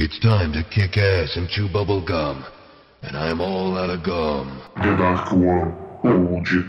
It's time to kick ass and chew bubble gum. And I'm all out of gum. The Dark One ou de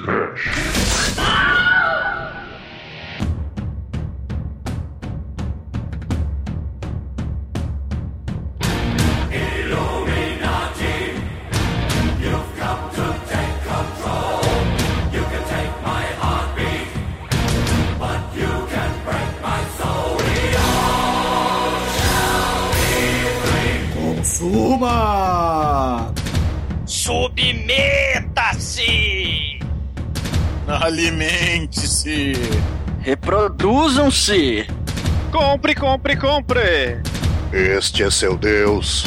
Reproduzam-se! Compre, compre, compre! Este é seu Deus.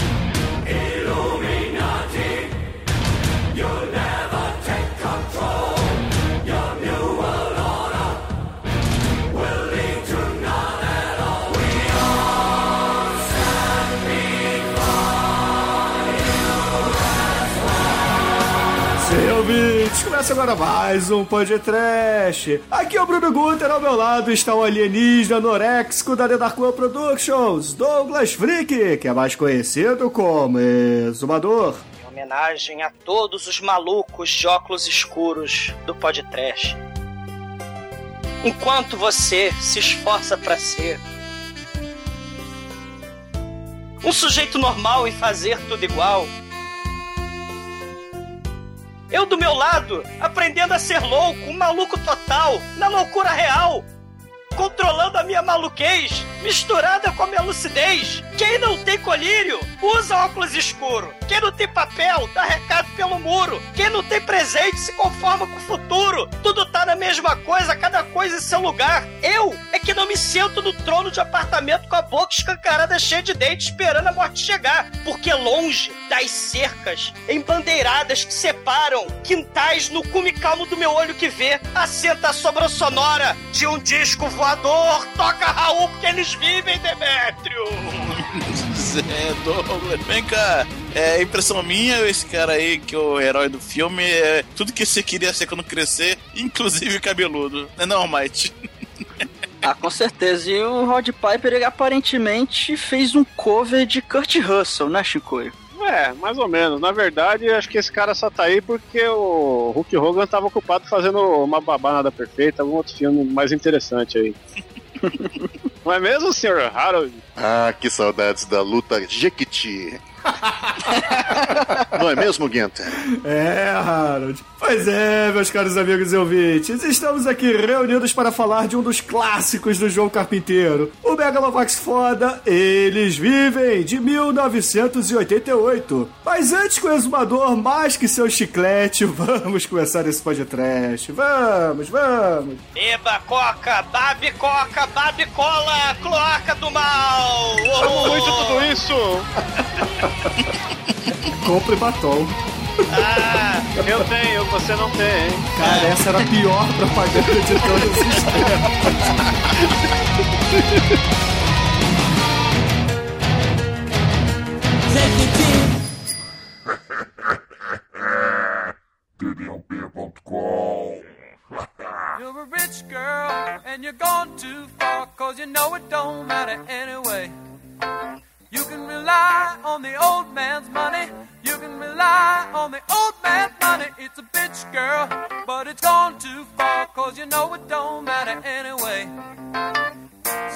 Começa agora mais um podcast. Aqui é o Bruno Guter, ao meu lado está o alienígena norexico da The Dark Productions, Douglas Freak, que é mais conhecido como Exumador. Em homenagem a todos os malucos de óculos escuros do podcast. Enquanto você se esforça para ser um sujeito normal e fazer tudo igual, eu do meu lado, aprendendo a ser louco, um maluco total, na loucura real, controlando a minha maluquez, misturada com a minha lucidez. Quem não tem colírio, usa óculos escuro. Quem não tem papel, dá recado pelo muro. Quem não tem presente, se conforma com o futuro. Tudo tá na mesma coisa, cada coisa em seu lugar. Eu é que não me sento no trono de apartamento com a boca escancarada cheia de dentes, esperando a morte chegar. Porque longe das cercas, embandeiradas que separam quintais no cume calmo do meu olho que vê, assenta a sobra sonora de um disco voador. Toca Raul, porque eles vivem, Demétrio. Zé Douglas, vem cá. É impressão minha, esse cara aí, que é o herói do filme, é tudo que você queria ser quando crescer, inclusive cabeludo. Não é não, Mike? Ah, com certeza. E o Rod Piper, ele aparentemente fez um cover de Kurt Russell, né, Chicoio? É, mais ou menos. Na verdade, acho que esse cara só tá aí porque o Hulk Hogan tava ocupado fazendo uma babá nada perfeita, algum outro filme mais interessante aí. Não é mesmo, Sr. Harold? Ah, que saudades da luta Jequiti. Não é mesmo, Guenta? É, Harold. Pois é, meus caros amigos e ouvintes, estamos aqui reunidos para falar de um dos clássicos do João Carpinteiro, o Megalovax Foda Eles Vivem, de 1988. Mas antes que o exumador mais que seu chiclete, vamos começar esse podcast. Vamos, vamos. Beba coca, babe coca, babe cola, cloaca do mal. Amo muito tudo isso! Compre batom. Ah, eu tenho, você não tem, hein? Cara, essa era a pior propaganda de todos os tempos. You're a rich girl and you're gone too far cause you know it don't matter anyway. Rely on the old man's money. You can rely on the old man's money. It's a bitch girl, but it's gone too far cause you know it don't matter anyway.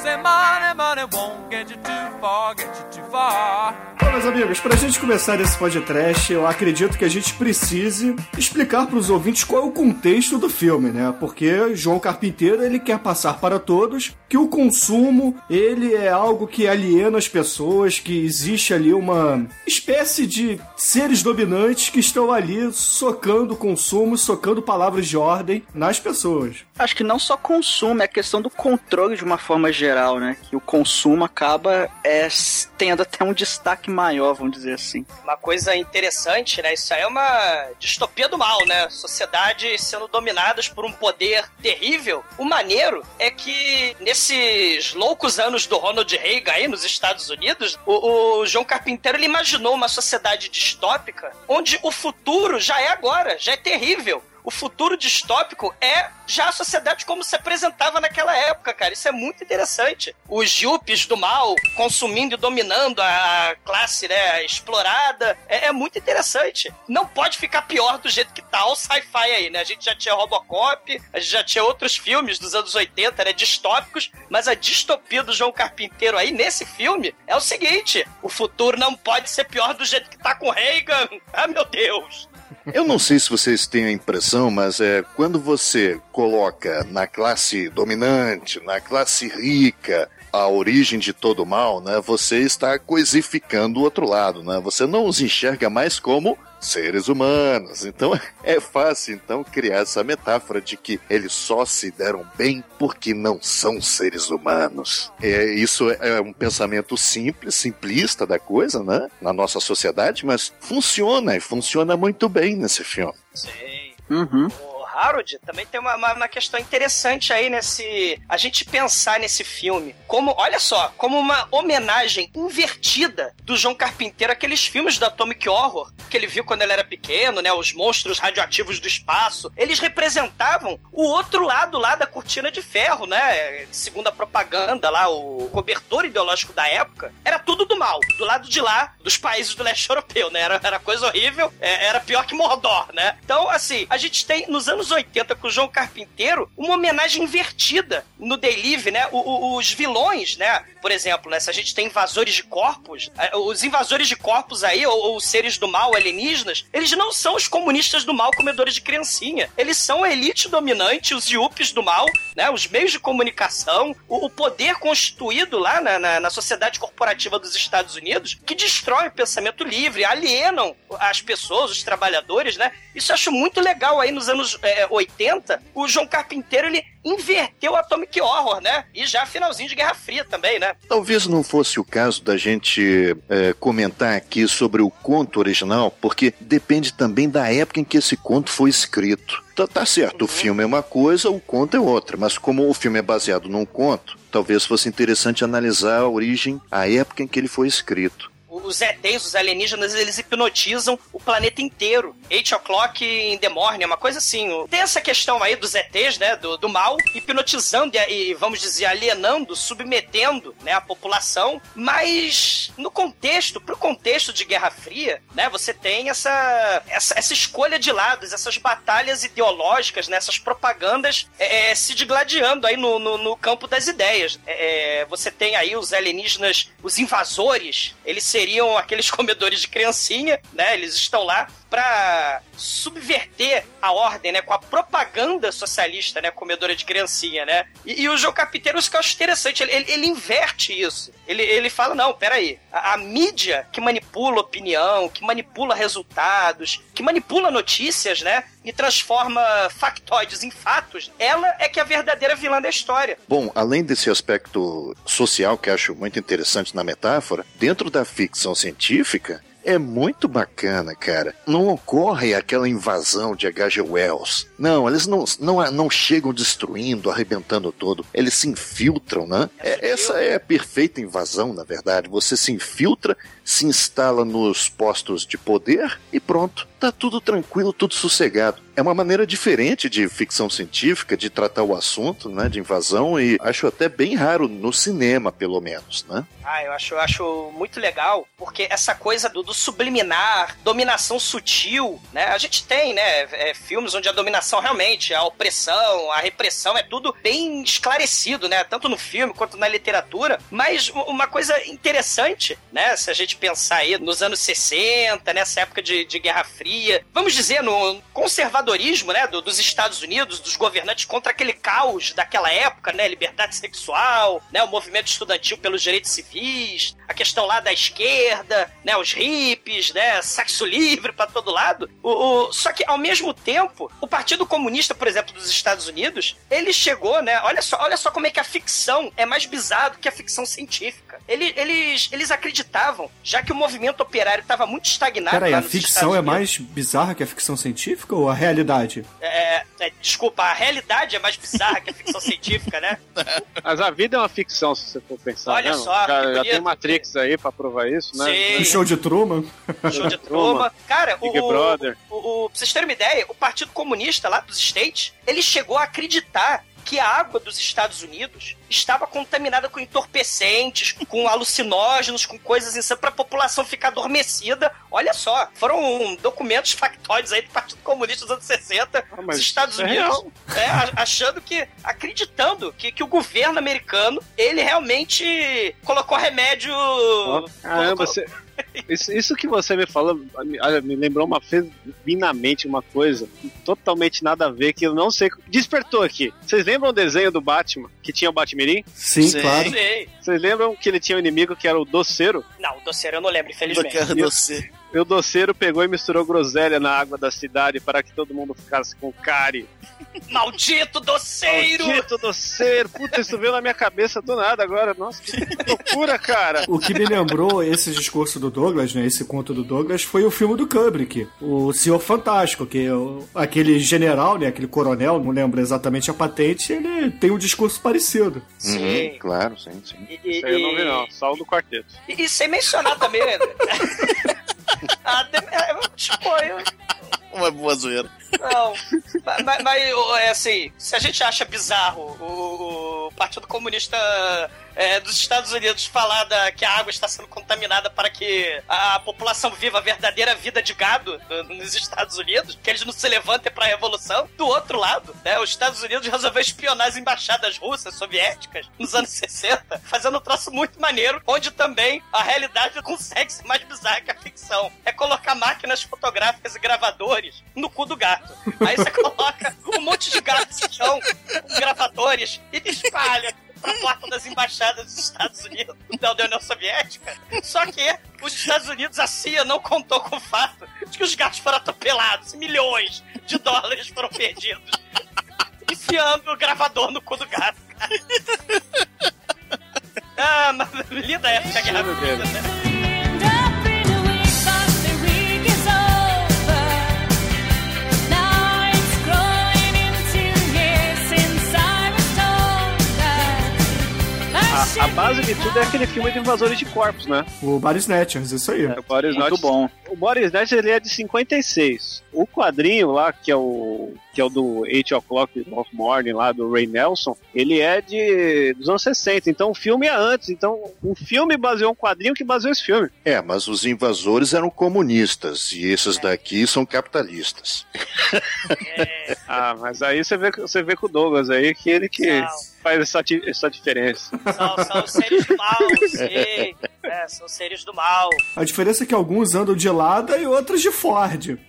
Say money, money won't get you too far, get you too far. Bom, meus amigos, pra gente começar esse podcast, eu acredito que a gente precise explicar pros ouvintes qual é o contexto do filme, né? Porque João Carpinteiro, ele quer passar para todos que o consumo, ele é algo que aliena as pessoas, que existe ali uma espécie de seres dominantes que estão ali socando o consumo, socando palavras de ordem nas pessoas. Acho que não só consumo, é questão do controle de uma forma geral, né? Que o consumo acaba é, tendo até um destaque maior, vamos dizer assim. Uma coisa interessante, né? Isso aí é uma distopia do mal, né? Sociedades sendo dominadas por um poder terrível. O maneiro é que nesses loucos anos do Ronald Reagan aí nos Estados Unidos, o, o João Carpinteiro ele imaginou uma sociedade distópica onde o futuro já é agora, já é terrível. O futuro distópico é já a sociedade como se apresentava naquela época, cara. Isso é muito interessante. Os yuppies do mal consumindo e dominando a classe, né, explorada. É, é muito interessante. Não pode ficar pior do jeito que tá o sci-fi aí, né? A gente já tinha Robocop, a gente já tinha outros filmes dos anos 80, né, distópicos, mas a distopia do João Carpinteiro aí, nesse filme, é o seguinte: o futuro não pode ser pior do jeito que tá com Reagan. Ah, meu Deus! Eu não sei se vocês têm a impressão, mas é quando você coloca na classe dominante, na classe rica, a origem de todo mal, né? Você está coisificando o outro lado, né? Você não os enxerga mais como seres humanos. Então é fácil então criar essa metáfora de que eles só se deram bem porque não são seres humanos. É, isso é um pensamento simples, simplista da coisa, né? Na nossa sociedade, mas funciona e funciona muito bem nesse filme. Sim. Uhum. Harold também tem uma, uma, uma questão interessante aí nesse. A gente pensar nesse filme como, olha só, como uma homenagem invertida do João Carpinteiro àqueles filmes do Atomic Horror que ele viu quando ele era pequeno, né? Os monstros radioativos do espaço. Eles representavam o outro lado lá da cortina de ferro, né? Segundo a propaganda lá, o cobertor ideológico da época, era tudo do mal. Do lado de lá, dos países do leste europeu, né? Era, era coisa horrível, é, era pior que Mordor, né? Então, assim, a gente tem nos anos 80 com o João Carpinteiro uma homenagem invertida no Delive, né? O, o, os vilões, né? Por exemplo, né? Se a gente tem invasores de corpos, os invasores de corpos aí, ou, ou seres do mal alienígenas, eles não são os comunistas do mal comedores de criancinha. Eles são a elite dominante, os yuppies do mal, né? Os meios de comunicação, o, o poder constituído lá na, na, na sociedade corporativa dos Estados Unidos, que destrói o pensamento livre, alienam as pessoas, os trabalhadores, né? Isso eu acho muito legal aí nos anos eh, 80. O João Carpinteiro, ele inverteu o Atomic Horror, né? E já finalzinho de Guerra Fria também, né? Talvez não fosse o caso da gente é, comentar aqui sobre o conto original, porque depende também da época em que esse conto foi escrito. Tá, tá certo, o filme é uma coisa, o conto é outra, mas como o filme é baseado num conto, talvez fosse interessante analisar a origem, a época em que ele foi escrito os ETs, os alienígenas, eles hipnotizam o planeta inteiro. Eight o'clock in the morning, uma coisa assim. Tem essa questão aí dos ETs, né, do, do mal, hipnotizando e, vamos dizer, alienando, submetendo, né, a população. Mas no contexto, pro contexto de Guerra Fria, né, você tem essa, essa, essa escolha de lados, essas batalhas ideológicas, né, essas propagandas é, se digladiando aí no, no, no campo das ideias. É, você tem aí os alienígenas, os invasores, eles seriam aqueles comedores de criancinha, né? Eles estão lá para subverter a ordem, né? Com a propaganda socialista, né? Comedora de criancinha, né? E, e o João Capiteiro, isso que eu acho interessante, ele, ele, ele inverte isso. Ele, ele fala, não, peraí, a, a mídia que manipula opinião, que manipula resultados, que manipula notícias, né? E transforma factoides em fatos, ela é que é a verdadeira vilã da história. Bom, além desse aspecto social que acho muito interessante na metáfora, dentro da ficção científica, é muito bacana, cara. Não ocorre aquela invasão de H.G. Wells. Não, eles não, não, não chegam destruindo, arrebentando todo. Eles se infiltram, né? É, essa é a perfeita invasão, na verdade. Você se infiltra, se instala nos postos de poder e pronto. Tá tudo tranquilo, tudo sossegado. É uma maneira diferente de ficção científica de tratar o assunto, né, de invasão e acho até bem raro no cinema, pelo menos, né? Ah, eu acho, eu acho muito legal, porque essa coisa do, do subliminar, dominação sutil, né? A gente tem, né, é, filmes onde a dominação realmente, a opressão, a repressão é tudo bem esclarecido, né? Tanto no filme quanto na literatura. Mas uma coisa interessante, né? Se a gente pensar aí nos anos 60, nessa época de, de Guerra Fria, vamos dizer, no conservadorismo, né, do, dos Estados Unidos, dos governantes contra aquele caos daquela época, né? Liberdade sexual, né? O movimento estudantil pelos direitos civis, a questão lá da esquerda, né? Os hippies, né? Sexo livre para todo lado. O, o, só que, ao mesmo tempo, o Partido Comunista, por exemplo, dos Estados Unidos, ele chegou, né? Olha só, olha só como é que a ficção é mais bizarra do que a ficção científica. Ele, eles, eles acreditavam, já que o movimento operário estava muito estagnado Peraí, a ficção Estados é mais mais bizarra que a ficção científica ou a realidade? É, é, desculpa, a realidade é mais bizarra que a ficção científica, né? Mas a vida é uma ficção, se você for pensar. Olha né? só, já, já tem Matrix aí pra provar isso, né? Sim. O show de Truman? Show de Truman. Cara, o, Big Brother. O, o, pra vocês terem uma ideia, o Partido Comunista lá dos States, ele chegou a acreditar que a água dos Estados Unidos estava contaminada com entorpecentes, com alucinógenos, com coisas insanas para a população ficar adormecida. Olha só, foram documentos factóides aí do Partido Comunista dos anos 60, Ah, dos Estados é Unidos, é, achando que, acreditando que, que o governo americano, ele realmente colocou remédio... Ó, Caramba, colocou- você- isso, isso que você me falou me, olha, me lembrou uma fez vir na mente uma coisa totalmente nada a ver que eu não sei. Despertou aqui. Vocês lembram o desenho do Batman que tinha o Batmirim? Sim, Sim. claro. Vocês lembram que ele tinha um inimigo que era o doceiro? Não, o doceiro eu não lembro, Eu infelizmente. quero doce. E o doceiro pegou e misturou groselha na água da cidade para que todo mundo ficasse com cárie. Maldito doceiro! Maldito doceiro! Puta, isso veio na minha cabeça do nada agora. Nossa, que loucura, cara! O que me lembrou esse discurso do Douglas, né, esse conto do Douglas, foi o filme do Kubrick, o Senhor Fantástico, que é aquele general, né, aquele coronel, não lembro exatamente a patente, ele tem um discurso parecido. Sim. Uhum, claro, sim, sim. E, e- Isso aí eu não vi, não. Só o do quarteto. E, e sem mencionar também. né? tipo, eu, Uma boa zoeira. não. Mas, mas- mas, é assim, se a gente acha bizarro o, o Partido Comunista é, dos Estados Unidos falar da- que a água está sendo contaminada para que a, população viva a verdadeira vida de gado no- nos Estados Unidos, que eles não se levantem para a revolução, do outro lado, né, os Estados Unidos resolveu espionar as embaixadas russas, soviéticas, nos anos 60, fazendo um troço muito maneiro, onde também a realidade consegue ser mais bizarra que a ficção. É colocar máquinas fotográficas e gravadores no cu do gato. Aí você coloca um monte de gato no chão, com gravadores, e espalha pra porta das embaixadas dos Estados Unidos, da União Soviética. Só que os Estados Unidos, a CIA, não contou com o fato de que os gatos foram atropelados e milhões de dólares foram perdidos. Enfiando o gravador no cu do gato, cara. Ah, mas linda época, Guerra né? A, a base de tudo é aquele filme de invasores de corpos, né? O Barry Snatchers, isso aí. O Boris Muito bom. O Boris Snatch ele é de 56. O quadrinho lá, que é o que é o do 8 O'Clock of Morning, lá do Ray Nelson, ele é de dos anos 60. Então o filme é antes. Então o filme baseou um quadrinho que baseou esse filme. É, mas os invasores eram comunistas e esses daqui são capitalistas. Ah, mas aí você vê, você vê com o Douglas aí que ele que Não. faz essa, essa diferença. São, são seres sim. É, são seres do mal. A diferença é que alguns andam de Lada e outros de Ford.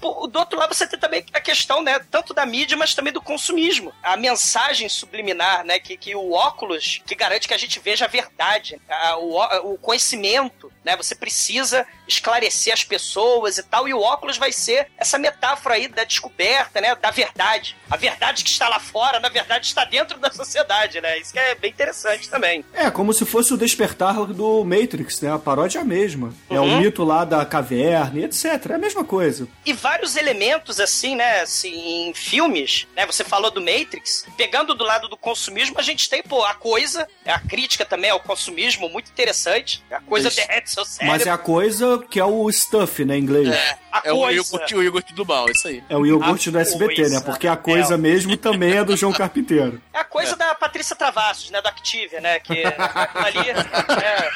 Do outro lado você tem também a questão, né, tanto da mídia, mas também do consumismo. A mensagem subliminar, né, que, que o óculos que garante que a gente veja a verdade, a- o, o conhecimento, né, você precisa esclarecer as pessoas e tal, e o óculos vai ser essa metáfora aí da descoberta, né, da verdade. A verdade que está lá fora, na verdade, está dentro da sociedade, né, isso que é bem interessante também. É, como se fosse o despertar do Matrix, né? A paródia é a mesma. É o Uhum. mito lá da caverna e etc. É a mesma coisa. E vários elementos, assim, né, assim, em filmes, né, você falou do Matrix, pegando do lado do consumismo, a gente tem, pô, a coisa, a crítica também ao consumismo, muito interessante, a coisa Isso. derrete seu cérebro, Mas é a coisa que é o stuff, né, em inglês. É, a É o coisa... iogurte, o iogurte do mal, isso aí. o iogurte A do SBT, né? coisa. Porque a coisa É. mesmo também é do João Carpinteiro. É a coisa da Patrícia Travassos, né, do Activia, né, que ali, é,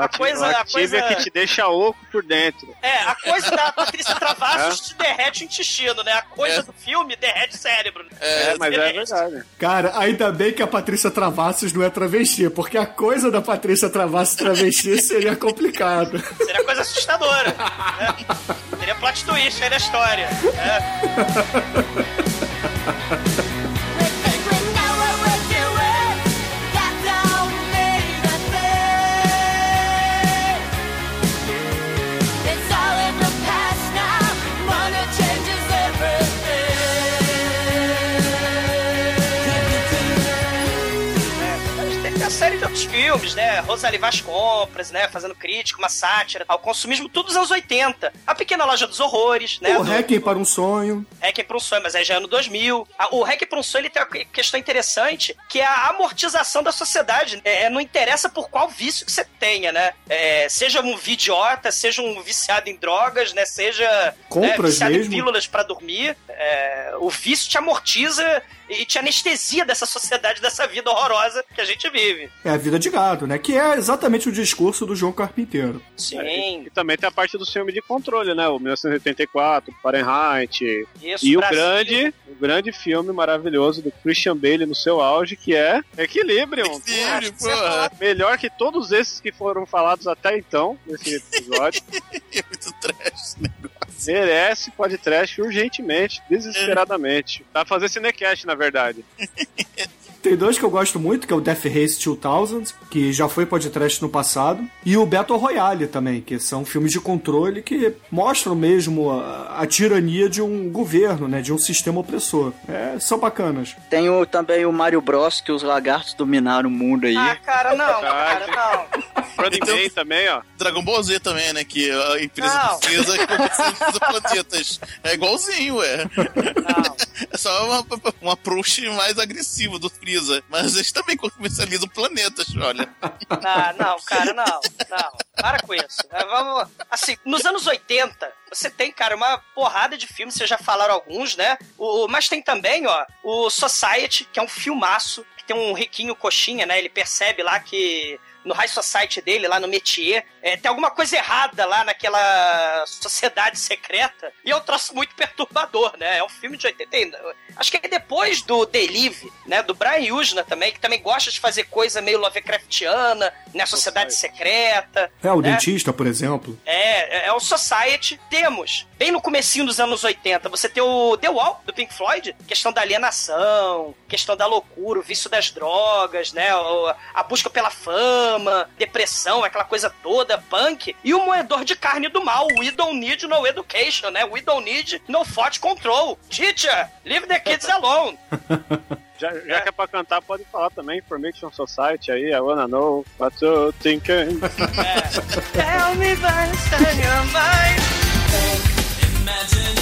a, coisa, a coisa... é que te deixa oco por dentro. É, a coisa da Patrícia Travassos te derrete o intestino, né? A coisa É. do filme derrete o cérebro. né? É, mas é verdade. Cara, ainda bem que a Patrícia Travassos não é travesti, porque a coisa da Patrícia Travassos travesti seria complicado. Seria coisa assustadora. né? Seria plot twist aí na história. né? everything. A gente tem a série entre outros filmes, né? Rosalie Vaz Compras, né? Fazendo crítica, uma sátira ao consumismo, tudo dos anos 80. A Pequena Loja dos Horrores, né? o do- Hacking para um Sonho. Hack para um sonho, mas aí já é ano 2000. A- O Hack para um sonho ele tem uma que- questão interessante, que é a amortização da sociedade. É, não interessa por qual vício que você tenha, né? É, seja um idiota, seja um viciado em drogas, né? Seja né, Compras viciado mesmo. em pílulas para dormir. É, o vício te amortiza e te anestesia dessa sociedade, dessa vida horrorosa que a gente vive. É a vida de gado, né? Que é exatamente o discurso do João Carpinteiro. Sim. E também tem a parte do filme de controle, né? O 1984, Fahrenheit. Isso, e o Brasil. grande, o grande filme maravilhoso do Christian Bale no seu auge, que é Equilibrium. Equilíbrio, Pô, porra. Melhor que todos esses que foram falados até então, nesse episódio. É muito trash esse negócio. Merece podcast urgentemente, desesperadamente. Dá pra fazer cinecast, na verdade. Tem dois que eu gosto muito, que é o Death Race 2000, que já foi podcast no passado, e o Battle Royale também, que são filmes de controle que mostram mesmo a, a tirania de um governo, né? De um sistema opressor. É, são bacanas. Tem o, também o Mario Bros, que os lagartos dominaram o mundo aí. Ah, cara, não, cara, não. Running Então- Man também, ó. Dragon Ball Z também, né? Que a empresa Não. precisa planetas. É igualzinho, ué. Não. É só uma, um approach mais agressivo do Freeza. Mas eles também comercializam planetas, olha. Ah, não, cara, não, não. Para com isso. né? Vamos. Assim, nos anos 80, você tem, cara, uma porrada de filmes, vocês já falaram alguns, né? O, mas tem também, ó, o Society, que é um filmaço, que tem um riquinho coxinha, né? Ele percebe lá que. No High Society dele, lá no métier, é, tem alguma coisa errada lá naquela sociedade secreta. E é um troço muito perturbador, né? É um filme de 80. Acho que é depois do Delive, né? Do Brian Usna também, que também gosta de fazer coisa meio Lovecraftiana, né? Sociedade secreta. É, o né? dentista, por exemplo. É, é- é o Society. Temos, bem no comecinho dos anos 80, você tem o The Wall, do Pink Floyd, questão da alienação, questão da loucura, o vício das drogas, né? A busca pela fama, depressão, aquela coisa toda, punk. E o moedor de carne do mal, We Don't Need No Education, né? We Don't Need No Thought Control. Teacher, leave the kids alone. Já, já que é pra cantar, pode falar também. Information Society aí, I wanna know what you thinking. Tell me what's on your mind. Imagine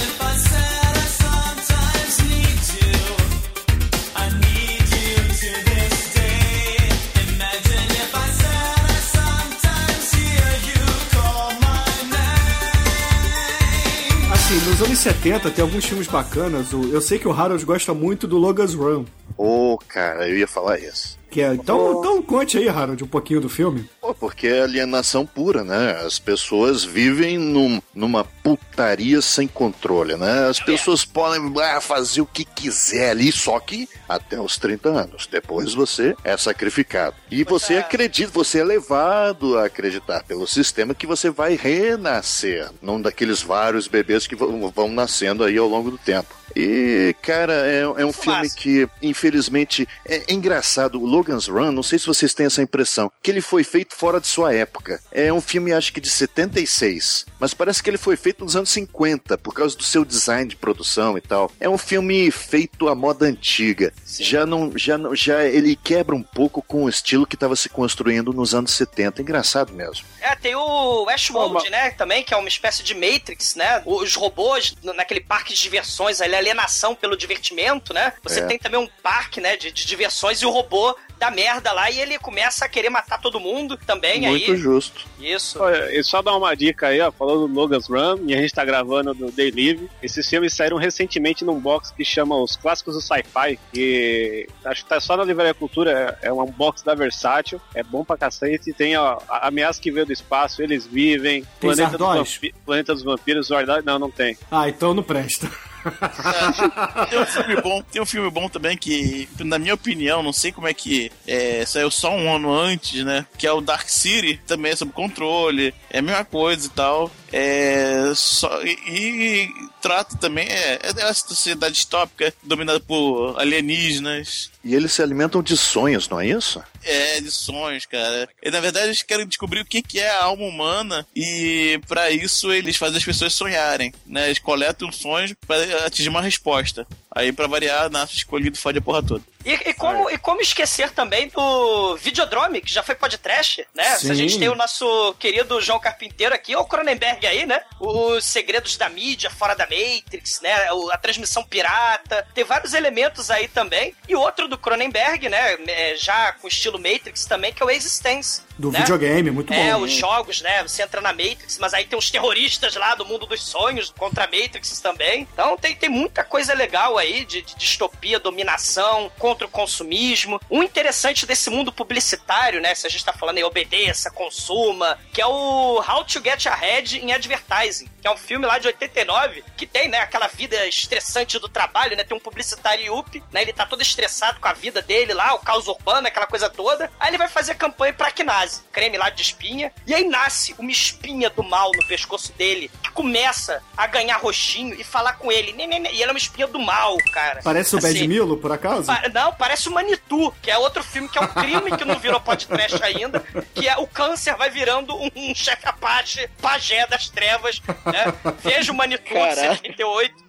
Assim, nos anos 70 tem alguns filmes bacanas. Eu sei que o Harold gosta muito do Logan's Run. Ô, cara, eu ia falar isso. Que é, então, então conte aí, Harold, um pouquinho do filme. Pô, porque é alienação pura, né? As pessoas vivem num- numa putaria sem controle, né? As pessoas podem ah, fazer o que quiser ali, só que até os 30 anos. Depois você é sacrificado. E você é. acredita, você é levado a acreditar pelo sistema que você vai renascer num daqueles vários bebês que vão, vão nascendo aí ao longo do tempo. E, cara, é, é um filme que, infelizmente, é, é engraçado. O Logan's Run, não sei se vocês têm essa impressão, que ele foi feito fora de sua época. É um filme, acho que de 76, mas parece que ele foi feito nos anos 50, por causa do seu design de produção e tal. É um filme feito à moda antiga. Já não, já não, já ele quebra um pouco com o estilo que estava se construindo nos anos 70. Engraçado mesmo. É, tem o Westworld, né? Também, que é uma espécie de Matrix, né? Os robôs naquele parque de diversões, ali, alienação pelo divertimento, né? Você É. tem também um parque, né, de, de diversões e o robô dá merda lá e ele começa a querer matar todo mundo também Muito aí. justo. Isso. Olha, e só dar uma dica aí, ó, falando do Logan's Run, e a gente tá gravando do Day Live. Esses filmes saíram recentemente num box que chama Os Clássicos do Sci-Fi, que acho que tá só na Livraria Cultura, é é um box da Versátil, é bom pra cacete, tem ó, a Ameaça que Veio do Espaço, Eles Vivem, Tem Planeta dos, Zardóis? Vampi- Planeta dos Vampiros, Zordóis, não, não tem. Ah, então não presta. Tem um filme bom, tem um filme bom também que, na minha opinião, não sei como é que é, saiu só um ano antes, né? Que é o Dark City, também é sobre controle, é a mesma coisa e tal. É só e, e trata também é, é dessa sociedade distópica dominada por alienígenas. E eles se alimentam de sonhos, não é isso? É, de sonhos, cara. E na verdade eles querem descobrir o que, que é a alma humana e pra isso eles fazem as pessoas sonharem, né? Eles coletam sonhos pra atingir uma resposta. Aí pra variar, nasce escolhido fode a porra toda. E, e como, e como esquecer também do Videodrome, que já foi podcast, né? Se a Sim. gente tem o nosso querido João Carpinteiro aqui, ou o Cronenberg aí, né? Os segredos da mídia fora da Matrix, né? A transmissão pirata. Tem vários elementos aí também. E outro do Cronenberg, né? é, Já com estilo Matrix também, que é o Existence. Do né? videogame, muito É, bom. os jogos, né? Você entra na Matrix, mas aí tem os terroristas lá do mundo dos sonhos contra a Matrix também. Então tem, tem muita coisa legal aí de, de distopia, dominação, contra o consumismo. O interessante desse mundo publicitário, né? Se a gente tá falando aí, obedeça, consuma, que é o How to Get Ahead in Advertising, que é um filme lá de 89 que tem, né, aquela vida estressante do trabalho, né? Tem um publicitário yuppie, né? Ele tá todo estressado com a vida dele lá, o caos urbano, aquela coisa toda. Aí ele vai fazer campanha pra Knase, creme lá de espinha. E aí nasce uma espinha do mal no pescoço dele, começa a ganhar roxinho e falar com ele. "Né, né, né", E ela é uma espinha do mal, cara. Parece o Bad Assim, Milo, por acaso? Pa- Não, parece o Manitou, que é outro filme que é um crime que não virou podcast ainda, que é o câncer vai virando um, um chefe Apache, pajé das trevas, né? Veja o Manitou de Caralho. 78.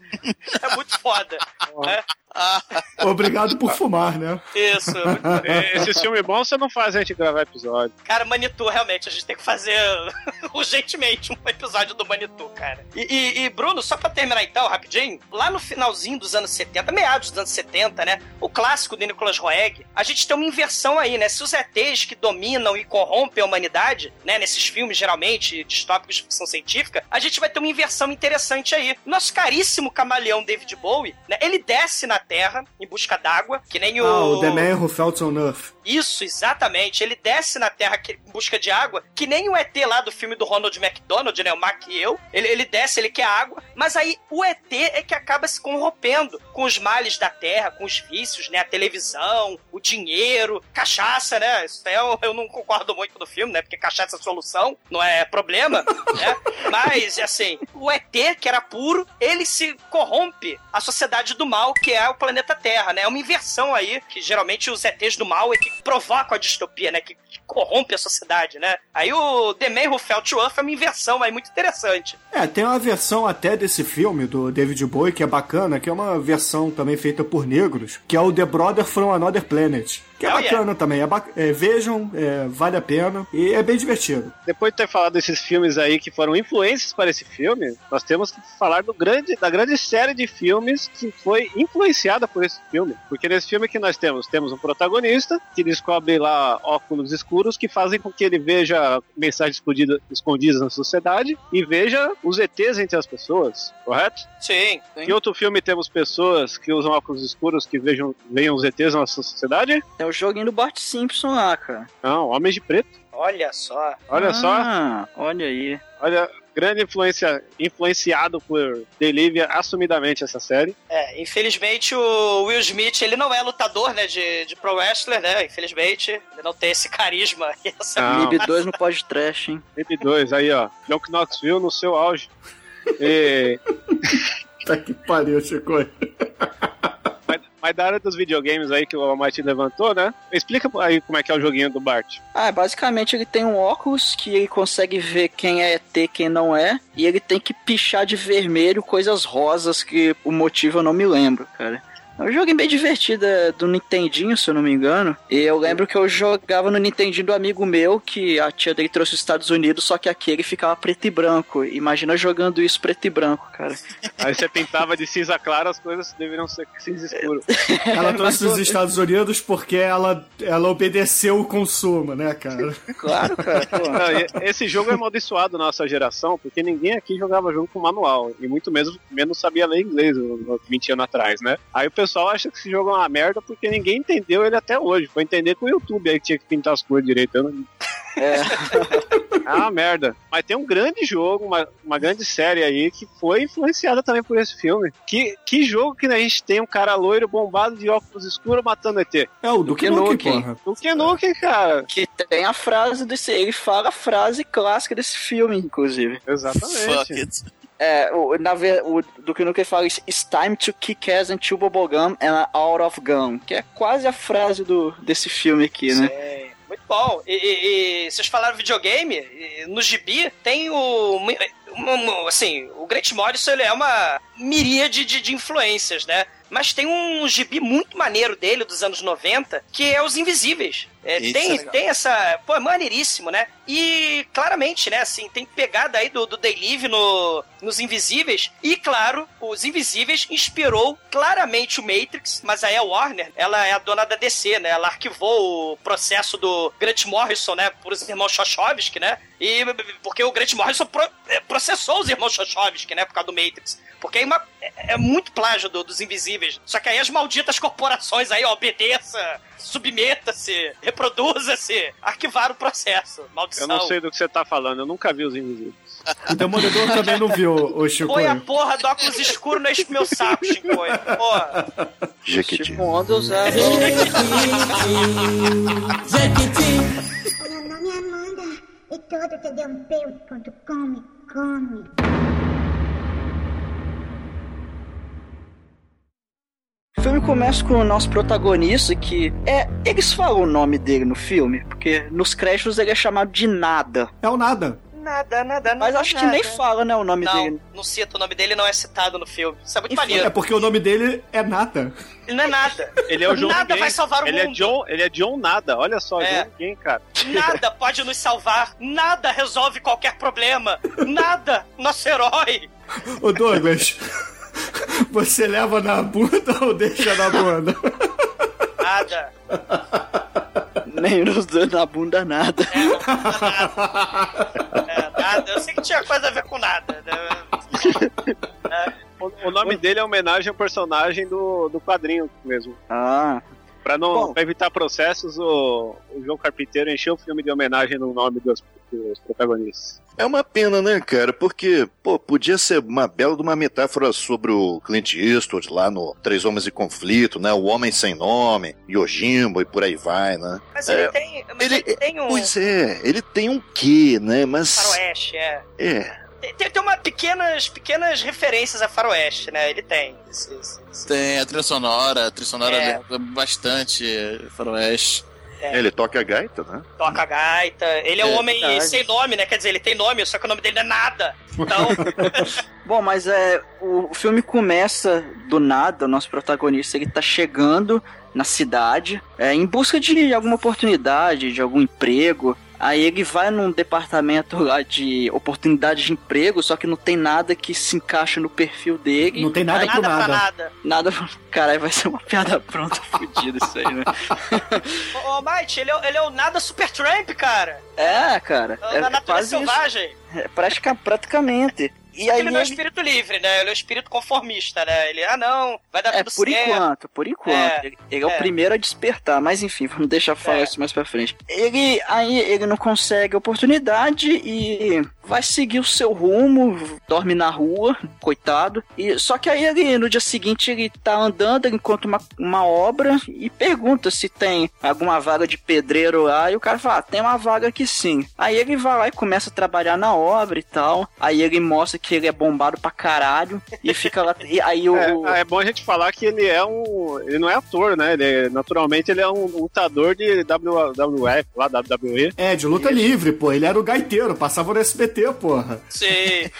É muito foda. né? Obrigado por fumar, né? Isso. Esse filme bom você não faz a gente gravar episódio. Cara, Manitou, realmente, a gente tem que fazer urgentemente um episódio do Manitou, cara. E, e- e, Bruno, só pra terminar então, rapidinho, lá no finalzinho dos anos 70, meados dos anos 70, né? O clássico de Nicolas Roeg, a gente tem uma inversão aí, né? Se os ETs que dominam e corrompem a humanidade, né? Nesses filmes, geralmente, distópicos de ficção científica, a gente vai ter uma inversão interessante aí. Nosso caríssimo camaleão David Bowie, né? Ele desce na Terra em busca d'água, que nem o... Ah, o The Man Who Felt on Earth. Isso, exatamente. Ele desce na Terra que- em busca de água, que nem o ET lá do filme do Ronald McDonald, né? O Mac e eu. Ele, ele desce, ele quer água, mas aí o ET é que acaba se corrompendo com os males da Terra, com os vícios, né? A televisão, o dinheiro, cachaça, né? Isso aí eu, eu não concordo muito do filme, né? Porque cachaça é solução, não é problema, né? Mas, assim, o ET, que era puro, ele se corrompe a sociedade do mal, que é o planeta Terra, né? É uma inversão aí, que geralmente os ETs do mal é que provocam a distopia, né? Que, que corrompe a sociedade, né? Aí o The Man Who Fell to é uma inversão aí muito interessante. É, tem uma versão até desse filme do David Bowie que é bacana, que é uma versão também feita por negros, que é o The Brother from Another Planet. Que é Oh, yeah. bacana também. É ba- é, vejam, é, vale a pena e é bem divertido. Depois de ter falado desses filmes aí que foram influências para esse filme, nós temos que falar do grande, da grande série de filmes que foi influenciada por esse filme. Porque nesse filme que nós temos, temos um protagonista que descobre lá óculos escuros que fazem com que ele veja mensagens escondidas, escondidas na sociedade e veja os ETs entre as pessoas, correto? Sim. Em outro filme temos pessoas que usam óculos escuros que vejam, vejam os ETs na sociedade? É o joguinho do Bart Simpson lá, cara. Não, Homens de Preto. Olha só. Olha só. Ah, olha aí. Olha, grande influência, influenciado por Delivia assumidamente essa série. É, infelizmente o Will Smith, ele não é lutador, né, de, de pro wrestler, né? Infelizmente, ele não tem esse carisma e essa Não. MIB 2 no podcast, hein? MP2, aí ó, John Knoxville no seu auge. E, Tá que pariu, Chico. mas, da área dos videogames aí que o Almighty levantou, né? Explica aí como é que é o joguinho do Bart. Ah, basicamente ele tem um óculos que ele consegue ver quem é ET, quem não é, e ele tem que pichar de vermelho coisas rosas que o motivo eu não me lembro, cara. É um jogo bem divertido, é do Nintendinho, se eu não me engano. E eu lembro que eu jogava no Nintendinho do amigo meu, que a tia dele trouxe dos Estados Unidos, só que aqui ele ficava preto e branco. Imagina jogando isso preto e branco, cara. Aí você pintava de cinza clara, as coisas deveriam ser cinza escuro. Ela trouxe dos Estados Unidos porque ela, ela obedeceu o consumo, né, cara? Claro, cara. Não, esse jogo é amaldiçoado na nossa geração, porque ninguém aqui jogava jogo com manual, e muito menos, menos sabia ler inglês uh, 20 anos atrás, né? Aí o pessoal acha que esse jogo é uma merda porque ninguém entendeu ele até hoje. Foi entender com o YouTube aí que tinha que pintar as cores direito. Eu não... É. É uma merda. Mas tem um grande jogo, uma, uma grande série aí que foi influenciada também por esse filme. Que, que jogo que a gente tem um cara loiro bombado de óculos escuros matando ET? É o do Duke Nukem, Nukem. que Nukem, cara? Que tem a frase desse. Ele fala a frase clássica desse filme, inclusive. Fuck Exatamente. it. É, o, na ver, o do que nunca fala isso, It's time to kick ass and chew bubblegum and out of gum. Que é quase a frase do, desse filme aqui, né? Sim, Muito bom. E, e- e vocês falaram videogame, e no gibi tem o. assim, o Grant Morrison ele é uma miríade de, de influências, né? mas tem um gibi muito maneiro dele, dos anos 90, que é Os Invisíveis. É, Isso tem, é tem essa. Pô, é maneiríssimo, né? E claramente, né, assim, tem pegada aí do, do Day Live no, nos Invisíveis. E, claro, os Invisíveis inspirou claramente o Matrix, mas aí a Warner, ela é a dona da DC, né? Ela arquivou o processo do Grant Morrison, né, por os irmãos Chochovsky, né? E porque o Grant Morrison pro- eh, processou os irmãos Chochovsky, né, por causa do Matrix. Porque aí uma- é, é muito plágio do- dos Invisíveis. Só que aí as malditas corporações aí, ó, obedeça, submeta-se, reproduza-se, arquivaram o processo. Maldição. Eu não sei do que você tá falando, eu nunca vi os invisíveis. O Demolidor também não viu, o Chico. Põe a porra do óculos escuro no meu saco, Chicoio. Porra. Jequiti. Tipo, onda usar. O meu nome é Amanda e todo td quando come, O filme começa com o nosso protagonista que é. Eles falam o nome dele no filme, porque nos créditos ele é chamado de nada. É o nada. Nada, nada, nada. Mas acho que nem fala, né, o nome Não, dele. não cita, o nome dele não é citado no filme. Isso é muito Enfim, É maneiro. porque o nome dele é Nata. Ele não é nada. Ele é o John Nada Ninguém. vai salvar o ele mundo. É John, ele é John Nada, olha só, É. John Ninguém, cara. Nada pode nos salvar. Nada resolve qualquer problema. Nada. Nosso herói. Ô Douglas, você leva na bunda ou deixa na bunda? Nada. Nem nos dando na bunda nada. É, nada. Eu sei que tinha coisa a ver com nada. né? O, o nome dele é homenagem ao personagem do, do quadrinho mesmo. Ah. Pra, não, Bom. pra evitar processos, o, o João Carpinteiro encheu o filme de homenagem no nome dos, dos protagonistas. É uma pena, né, cara? Porque, pô, podia ser uma bela de uma metáfora sobre o Clint Eastwood lá no Três Homens em Conflito, né? O Homem Sem Nome, Yojimbo e por aí vai, né? Mas ele É, tem. Mas ele- ele, tem um. Pois é, ele tem um quê, né? Mas. Faroeste, é. É. Tem, tem, uma pequenas, pequenas referências a faroeste, né? Ele tem. Esse- esse- esse- Tem a trilha sonora, a trilha sonora É. bastante faroeste. É. Ele toca a gaita, né? Toca gaita. Ele é, um É, homem verdade. sem nome, né? Quer dizer, ele tem nome, só que o nome dele não é nada. Então, Bom, mas é. O filme começa do nada, o nosso protagonista ele tá chegando na cidade é, em busca de alguma oportunidade, de algum emprego. Aí ele vai num departamento lá de oportunidade de emprego, só que não tem nada que se encaixa no perfil dele. Não tem nada nada pro pra nada. nada. Nada. Caralho, vai ser uma piada pronta fodida isso aí, né? Ô, ô Might, ele, é, ele é o nada super Tramp, cara. É, cara. Na É, natureza quase isso. selvagem. É, pratica- praticamente. E aí ele não é espírito livre, né? Ele é o espírito conformista, né? Ele, ah, não, vai dar É, tudo por certo. enquanto, por enquanto. É, ele, ele é, o é. primeiro a despertar, mas enfim, vamos deixar falar É. isso mais pra frente. Ele aí ele não consegue oportunidade e vai seguir o seu rumo, dorme na rua, coitado. E só que aí ele no dia seguinte ele tá andando, ele encontra uma, uma obra e pergunta se tem alguma vaga de pedreiro lá, e o cara fala: ah, "Tem uma vaga aqui sim". Aí ele vai lá e começa a trabalhar na obra e tal. Aí ele mostra que ele é bombado pra caralho e fica lá e aí o É, é bom a gente falar que ele é um. Ele não é ator, né? Ele é- naturalmente ele é um lutador de WWF, lá, WWE. É, de luta livre, pô. Ele era o gaiteiro, passava no SBT, porra. Sim.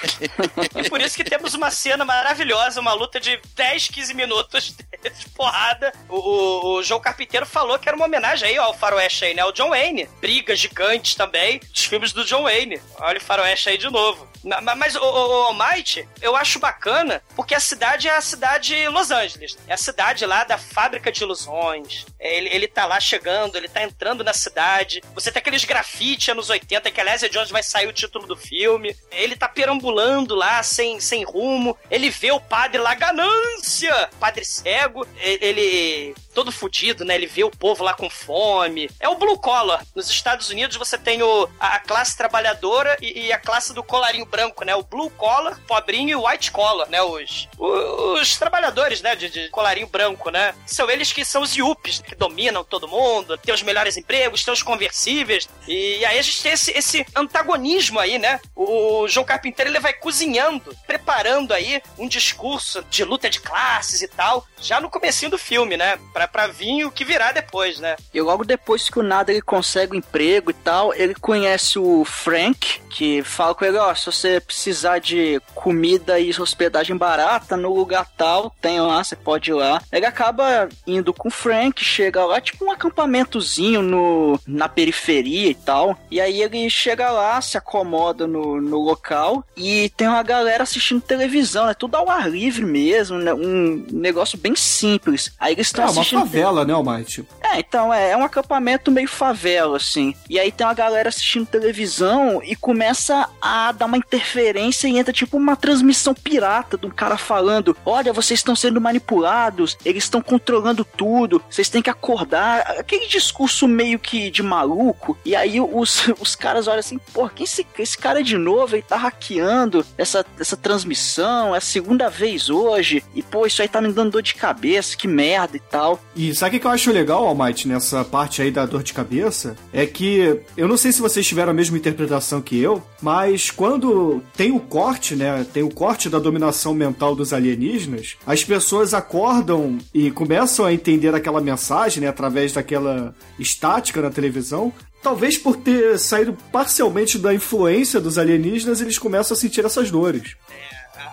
e por isso que temos uma cena maravilhosa, uma luta de 10, 15 minutos de porrada. O, o, o João Carpinteiro falou que era uma homenagem aí ó, ao Faroeste aí, né? O John Wayne. Brigas gigantes também, dos filmes do John Wayne. Olha o Faroeste aí de novo. Ma- ma- Mas, o, o, o Might, eu acho bacana, porque a cidade é a cidade Los Angeles. É a cidade lá da fábrica de ilusões. É, Ele, ele tá lá chegando, ele tá entrando na cidade. Você tem aqueles grafite anos 80, que aliás é de onde vai sair o título do filme. Ele tá perambulando lá, sem, sem rumo. Ele vê o padre lá, ganância! Padre cego. Ele, todo fudido, né? Ele vê o povo lá com fome. É o blue collar. Nos Estados Unidos você tem o, a, classe trabalhadora e, e a classe do colarinho branco, né? O blue collar, pobrinho e o white collar, né? Os, os, trabalhadores, né? De, de colarinho branco, né? São eles que são os yuppies, que dominam todo mundo, tem os melhores empregos, tem os conversíveis. E aí a gente tem esse, esse antagonismo aí, né? O João Carpinteiro ele vai cozinhando, preparando aí um discurso de luta de classes e tal, já no comecinho do filme, né? Pra, pra vir o que virá depois, né? E logo depois que o Nada ele consegue o emprego e tal, ele conhece o Frank, que fala com ele, ó, se você precisar de comida e hospedagem barata no lugar tal, tem lá, você pode ir lá. Ele acaba indo com o Frank, chega lá, tipo um acampamentozinho no, na periferia e tal. E aí ele chega lá, se acomoda no, no local e tem uma galera assistindo televisão, né? Tudo ao ar livre mesmo, né? Um negócio bem simples. Aí eles É estão uma assistindo. Favela, né, Almighty? É, então, é, é um acampamento meio favela, assim. E aí tem uma galera assistindo televisão e começa a dar uma interferência e entra tipo uma transmissão pirata de um cara falando: Olha, vocês estão sendo manipulados, eles estão controlando tudo, vocês têm que acordar. Aquele discurso meio que de maluco. E aí os, os caras olham assim: Pô, quem esse, esse cara de novo? Ele tá hackeando essa, essa transmissão, é a segunda vez hoje. E pô, isso aí tá me dando dor de cabeça, que merda e tal. E sabe o que eu acho legal, Almighty, nessa parte aí da dor de cabeça? É que eu não sei se vocês tiveram a mesma interpretação que eu, mas quando tem o corte, né? Tem o corte da dominação mental dos alienígenas, as pessoas acordam e começam a entender aquela mensagem, né? Através daquela estática na televisão. Talvez por ter saído parcialmente da influência dos alienígenas, eles começam a sentir essas dores.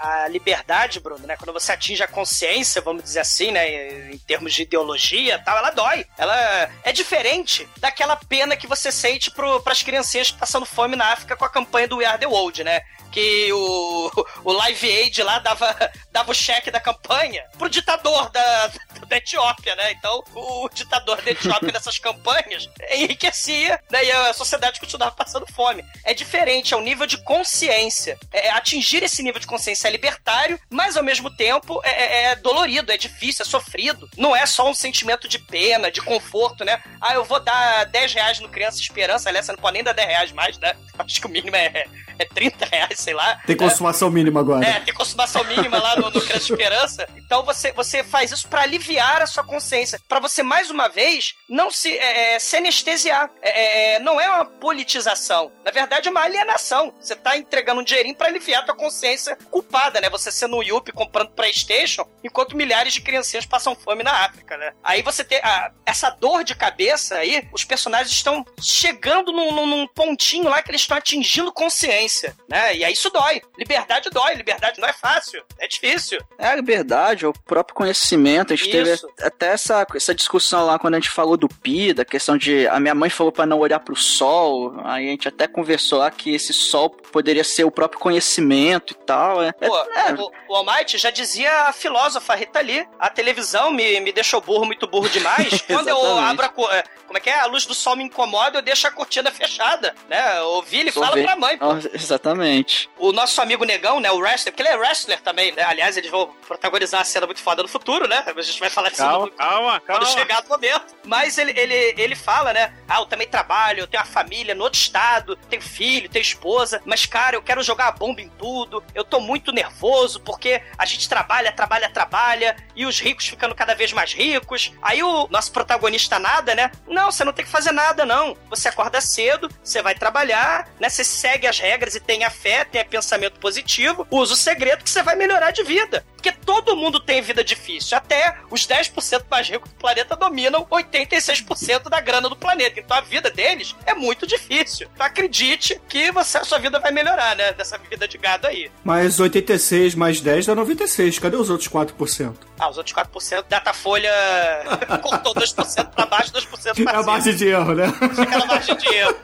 A liberdade, Bruno, né? Quando você atinge a consciência, vamos dizer assim, né? Em termos de ideologia e tal, ela dói. Ela é diferente daquela pena que você sente pro, pras criancinhas passando fome na África com a campanha do We Are The World, né? Que o, o Live Aid lá dava, dava o cheque da campanha pro ditador da, da Etiópia, né? Então, o ditador da Etiópia nessas campanhas enriquecia, né? E a sociedade continuava passando fome. É diferente, é o nível de consciência. É, atingir esse nível de consciência é libertário, mas ao mesmo tempo é, é- é dolorido, é difícil, é sofrido. Não é só um sentimento de pena, de conforto, né? Ah, eu vou dar 10 reais no Criança Esperança. Aliás, você não pode nem dar 10 reais mais, né? Acho que o mínimo é, é 30 reais, sei lá. Tem consumação mínima agora. É, tem consumação mínima lá no, no Criança Esperança. Então você, você faz isso pra aliviar a sua consciência. Pra você, mais uma vez, não se, é, é, se anestesiar. É, é, não é uma politização. Na verdade, é uma alienação. Você tá entregando um dinheirinho pra aliviar a tua consciência culpada, né? Você sendo um Yuppie comprando Playstation, enquanto milhares de criancinhas passam fome na África, né? Aí você tem a- essa dor de cabeça aí, os personagens estão chegando num, num- num pontinho lá que eles estão atingindo consciência, né? E aí isso dói. Liberdade dói. Liberdade não é fácil. É difícil. É a liberdade, é o próprio conhecimento. A gente teve Isso. até essa, essa discussão lá quando a gente falou do Pi, da questão de. A minha mãe falou pra não olhar pro sol. Aí a gente até conversou lá que esse sol poderia ser o próprio conhecimento e tal. É- Pô, é, o, o Almighty já dizia a filósofa Rita Lee, a televisão me, me deixou burro, muito burro demais. Quando eu abro a... é, Como é que é? A luz do sol me incomoda, eu deixo a cortina fechada, né? O Vili fala pra mãe. Ó, Exatamente. O nosso amigo Negão, né, o wrestler, porque ele é wrestler também, né? Aliás, eles vão protagonizar uma cena muito foda no futuro, né? A gente vai falar disso Calma, no- calma, quando calma. chegar o momento. Mas ele, ele, ele fala, né? Ah, eu também trabalho, eu tenho uma família no outro estado, tenho filho, tenho esposa, mas, cara, eu quero jogar a bomba em tudo, eu tô muito nervoso porque a gente trabalha, trabalha, trabalha, e os ricos ficando cada vez mais ricos. Aí o nosso protagonista nada, né? Não, você não tem que fazer nada, não. Você acorda cedo, você vai trabalhar, né? Você segue as regras e tenha fé, tenha pensamento positivo, usa o segredo que você vai melhorar de vida. Porque todo mundo tem vida difícil. Até os 10% mais ricos do planeta dominam 86% da grana do planeta. Então a vida deles é muito difícil. Então acredite que você, a sua vida vai melhorar, né? Dessa vida de gado aí. Mas 86 mais 10 dá 96. Cadê os outros 4%? Ah, os outros 4% Datafolha cortou 2% pra baixo, 2% pra É a cima. base de erro, né? Aquela margem de erro.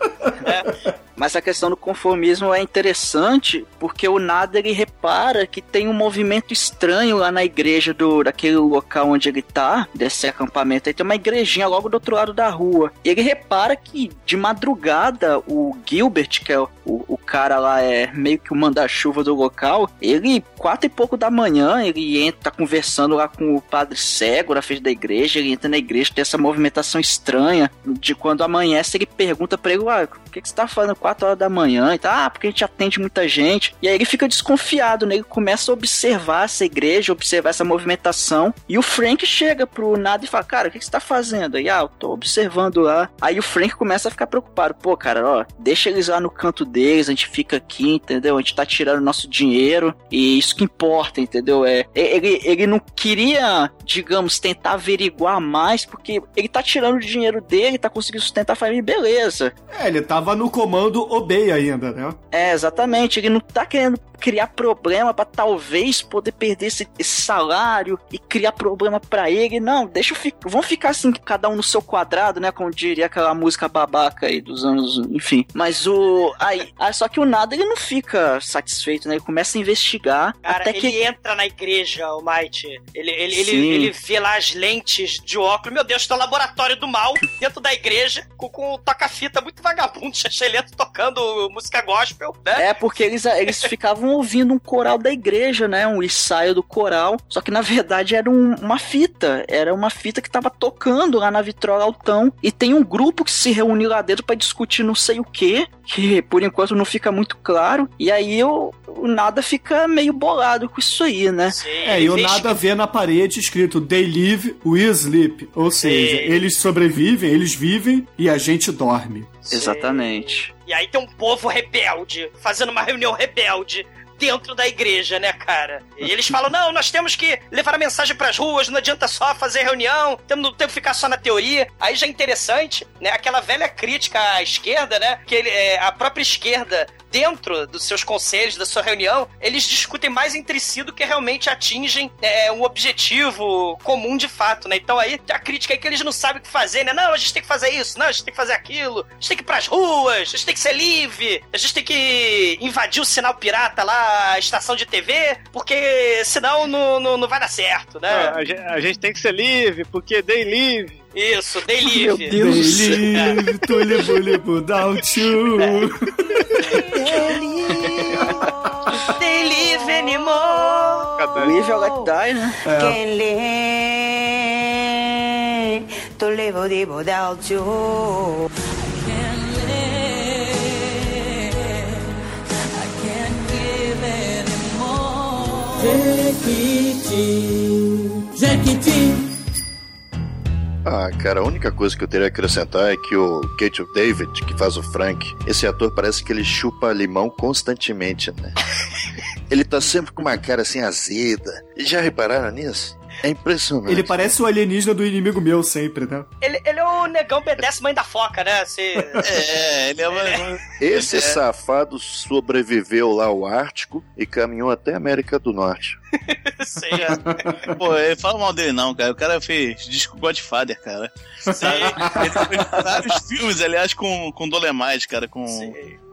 Mas a questão do conformismo é interessante porque o Nada ele repara que tem um movimento estranho lá na igreja do daquele local onde ele tá, desse acampamento. Aí tem uma igrejinha logo do outro lado da rua. E ele repara que de madrugada o Gilbert, que é o, o cara lá, é meio que o manda-chuva do local, ele, quatro e pouco da manhã, ele entra tá conversando lá com o padre cego na frente da igreja, ele entra na igreja, tem essa movimentação estranha de quando amanhece, ele pergunta pra ele, ah, por que, que você tá fazendo 4 horas da manhã? E tá, ah, porque a gente atende muita gente. E aí ele fica desconfiado, né? Ele começa a observar essa igreja, observar essa movimentação. E o Frank chega pro nada e fala, cara, o que, que você tá fazendo? Aí, ah, eu tô observando lá. Aí o Frank começa a ficar preocupado. Pô, cara, ó, deixa eles lá no canto deles, a gente fica aqui, entendeu? A gente tá tirando nosso dinheiro e isso que importa, entendeu? É, ele, ele não queria, digamos, tentar averiguar mais, porque ele tá tirando o dinheiro dele, tá conseguindo sustentar a família, beleza. É, ele tava no comando Obey ainda, né? É, exatamente. Ele não tá querendo criar problema pra talvez poder perder esse, esse salário e criar problema pra ele. Não, deixa eu ficar. Vamos ficar assim, cada um no seu quadrado, né? Como diria aquela música babaca aí dos anos. Enfim. Mas o. Aí, ah, só que o nada ele não fica satisfeito, né? Ele começa a investigar. Cara, até ele que. entra na igreja, o Might. Ele, ele, ele, ele vê lá as lentes de óculos. Meu Deus, tem um laboratório do mal dentro da igreja com, com toca-fita muito vagabundo, chachelento, tocando música gospel, né? É, porque eles, eles ficavam ouvindo um coral da igreja, né? Um ensaio do coral. Só que na verdade era um- uma fita. Era uma fita que tava tocando lá na vitrola altão. E tem um grupo que se reúne lá dentro pra discutir não sei o que. Que por enquanto não fica muito claro. E aí o, o nada fica meio bolado com isso aí, né? É, e o nada vê na parede escrito They live, we sleep. Ou seja, eles sobrevivem, eles vivem e a gente dorme. Exatamente. E aí tem um povo rebelde, fazendo uma reunião rebelde dentro da igreja, né, cara? E eles falam: não, nós temos que levar a mensagem pras ruas, não adianta só fazer reunião, temos, não temos que ficar só na teoria. Aí já é interessante, né? Aquela velha crítica à esquerda, né? Que ele, é, a própria esquerda. Dentro dos seus conselhos, da sua reunião, eles discutem mais entre si do que realmente atingem é, um objetivo comum de fato, né? Então aí a crítica é que eles não sabem o que fazer, né? Não, a gente tem que fazer isso, não, a gente tem que fazer aquilo, a gente tem que ir pras ruas, a gente tem que ser livre, a gente tem que invadir o sinal pirata lá, a estação de TV, porque senão não, não, não vai dar certo, É, né? a, gente, a gente tem que ser livre, porque day live. Isso, day Meu livre. Deus do céu. They live, to live, live without you. Day live anymore. Live or let die, né? Can't live to live without you. Ah, cara, a única coisa que eu teria a acrescentar é que o Kate David, que faz o Frank, esse ator parece que ele chupa limão constantemente, né? ele tá sempre com uma cara assim azeda. Já repararam nisso? É impressionante. Ele parece o alienígena do inimigo meu sempre, né? Ele, ele é o negão B10 mãe da foca, né? Se... É, ele é uma. Esse safado sobreviveu lá ao Ártico e caminhou até a América do Norte. Sei, é. Pô, ele fala mal dele não, cara. O cara fez disco Godfather, cara. Ele fez vários filmes, aliás, com, com Dolemite, cara. Com.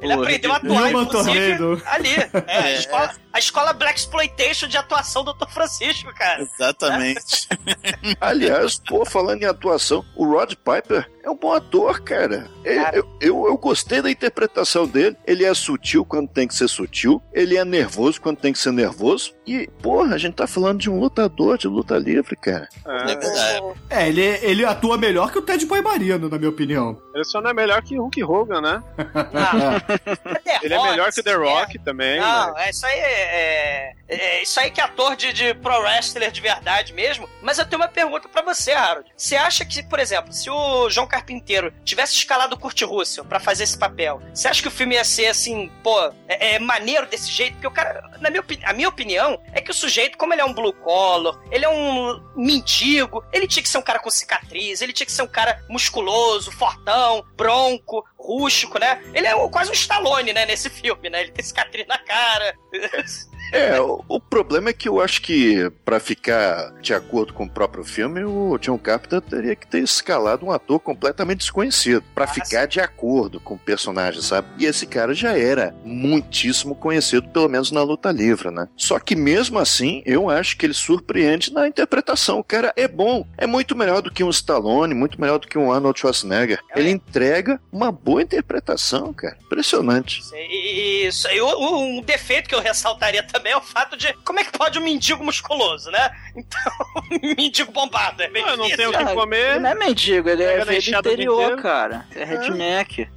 Ele Pô, aprendeu a atuar, inclusive, ali. É, a, É, escola, a escola Black Exploitation de atuação do Dr. Francisco, cara. Exatamente. Aliás, pô, falando em atuação, o Rod Piper é um bom ator, cara. É, Eu, eu, eu gostei da interpretação dele. Ele é sutil quando tem que ser sutil. Ele é nervoso quando tem que ser nervoso. E, porra, a gente tá falando de um lutador de luta livre, cara. É verdade. É, ele, ele atua melhor que o Ted Boy Marino, na minha opinião. Ele só não é melhor que o Hulk Hogan, né? The Ele é melhor que o The é. Rock também. Não, né? é isso aí é, é- é isso aí que é ator de, de pro wrestler de verdade mesmo. Mas eu tenho uma pergunta pra você, Harold. Você acha que, por exemplo, se o João Carpinteiro tivesse escalado o Kurt Russell pra fazer esse papel, você acha que o filme ia ser assim, pô, é, é maneiro desse jeito? Porque o cara, na minha, a minha opinião, é que o sujeito, como ele é um blue collar, ele é um mendigo, ele tinha que ser um cara com cicatriz, ele tinha que ser um cara musculoso, fortão, bronco, rústico, né? Ele é quase um Stallone, né, nesse filme, né? Ele tem cicatriz na cara. É, o, o problema é que eu acho que, pra ficar de acordo com o próprio filme, o John Carpenter teria que ter escalado um ator completamente desconhecido, pra ficar de acordo com o personagem, sabe? E esse cara já era muitíssimo conhecido, pelo menos na luta livre, né? Só que mesmo assim, eu acho que ele surpreende na interpretação. O cara é bom, é muito melhor do que um Stallone, muito melhor do que um Arnold Schwarzenegger. Ele entrega uma boa interpretação, cara. Impressionante. E, isso aí, um, um defeito que eu ressaltaria também é o fato de como é que pode um mendigo musculoso, né? Então, mendigo bombado, é bem Ah, não tem o que Ah, comer. Ele não é mendigo, ele é do interior, cara. É redneck.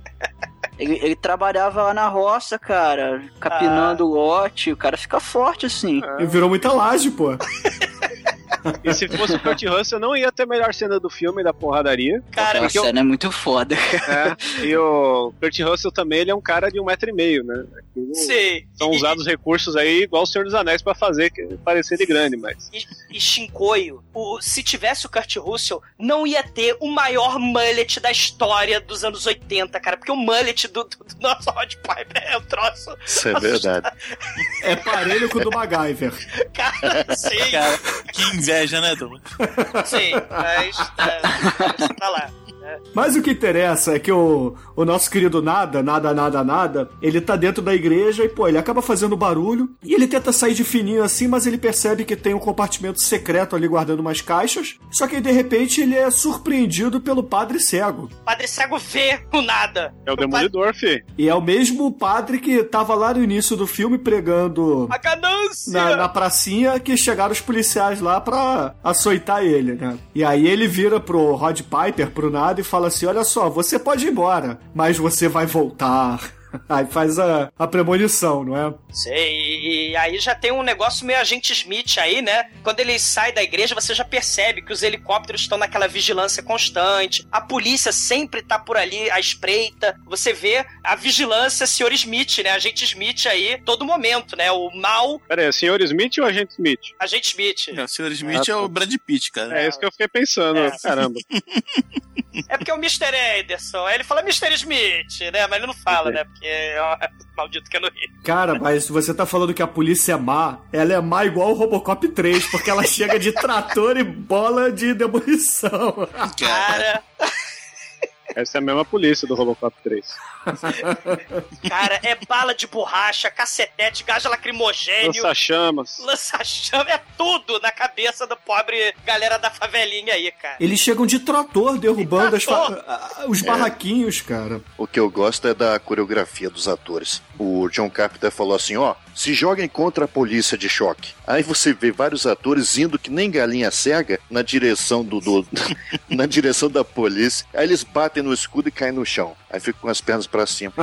Ele, ele trabalhava lá na roça, cara, capinando lote, o cara fica forte assim. Ele virou muita laje, pô. E se fosse o Kurt Russell, não ia ter a melhor cena do filme, da porradaria. Cara, a o- cena é muito foda. É, e o Kurt Russell também, ele é um cara de um metro e meio, né? Aquilo- Sim. São E- usados recursos aí, igual o Senhor dos Anéis, pra fazer que parecer de grande, mas... E, e Shinkoio, o, se tivesse o Kurt Russell, não ia ter o maior mullet da história dos anos 80, cara. Porque o mullet do, do, do nosso Hot Pipe é um troço. Isso é verdade. É parelho com o do MacGyver. Cara, sim, Cara, que inveja, né, Douglas? sim. Mas. Isso tá lá. Mas o que interessa é que o, o nosso querido Nada, Nada, Nada, Nada, ele tá dentro da igreja e, pô, ele acaba fazendo barulho e ele tenta sair de fininho assim, mas ele percebe que tem um compartimento secreto ali guardando umas caixas. Só que de repente ele é surpreendido pelo padre cego. O Padre Cego vê o nada. É o Demolidor, fi. E é o mesmo padre que tava lá no início do filme pregando A ganância! na, na pracinha que chegaram os policiais lá pra açoitar ele, né? E aí ele vira pro Rod Piper, pro nada, e fala assim: Olha só, você pode ir embora, mas você vai voltar. Aí faz a, a premonição, não é? Sei, e, e aí já tem um negócio meio agente Smith aí, né? Quando ele sai da igreja, você já percebe que os helicópteros estão naquela vigilância constante, a polícia sempre tá por ali à espreita. Você vê a vigilância, senhor Smith, né? Agente Smith aí, todo momento, né? O mal Pera aí, é senhor Smith ou agente Smith? agente Smith. O Sr. Smith Ah, é o. Brad Pitt, cara. É isso que eu fiquei pensando, É. caramba. É porque é o Mr. Anderson. Aí ele fala Mr. Smith, né? Mas ele não fala, né? Porque é o maldito que é no Rio. Cara, mas se você tá falando que a polícia é má, ela é má igual o Robocop 3, porque ela chega de trator e bola de demolição. Cara, Essa é a mesma polícia do Robocop 3. cara, é bala de borracha, cacetete, gás lacrimogênio. Lança-chamas. lança-chama, é tudo na cabeça do pobre galera da favelinha aí, cara. Eles chegam de trator derrubando as fa- trator? os barraquinhos, cara. O que eu gosto é da coreografia dos atores. O John Carpenter falou assim: ó, se joguem contra a polícia de choque. Aí você vê vários atores indo que nem galinha cega na direção do, do- na direção da polícia. Aí eles batem no escudo e caem no chão. Aí ficam com as pernas pra cima.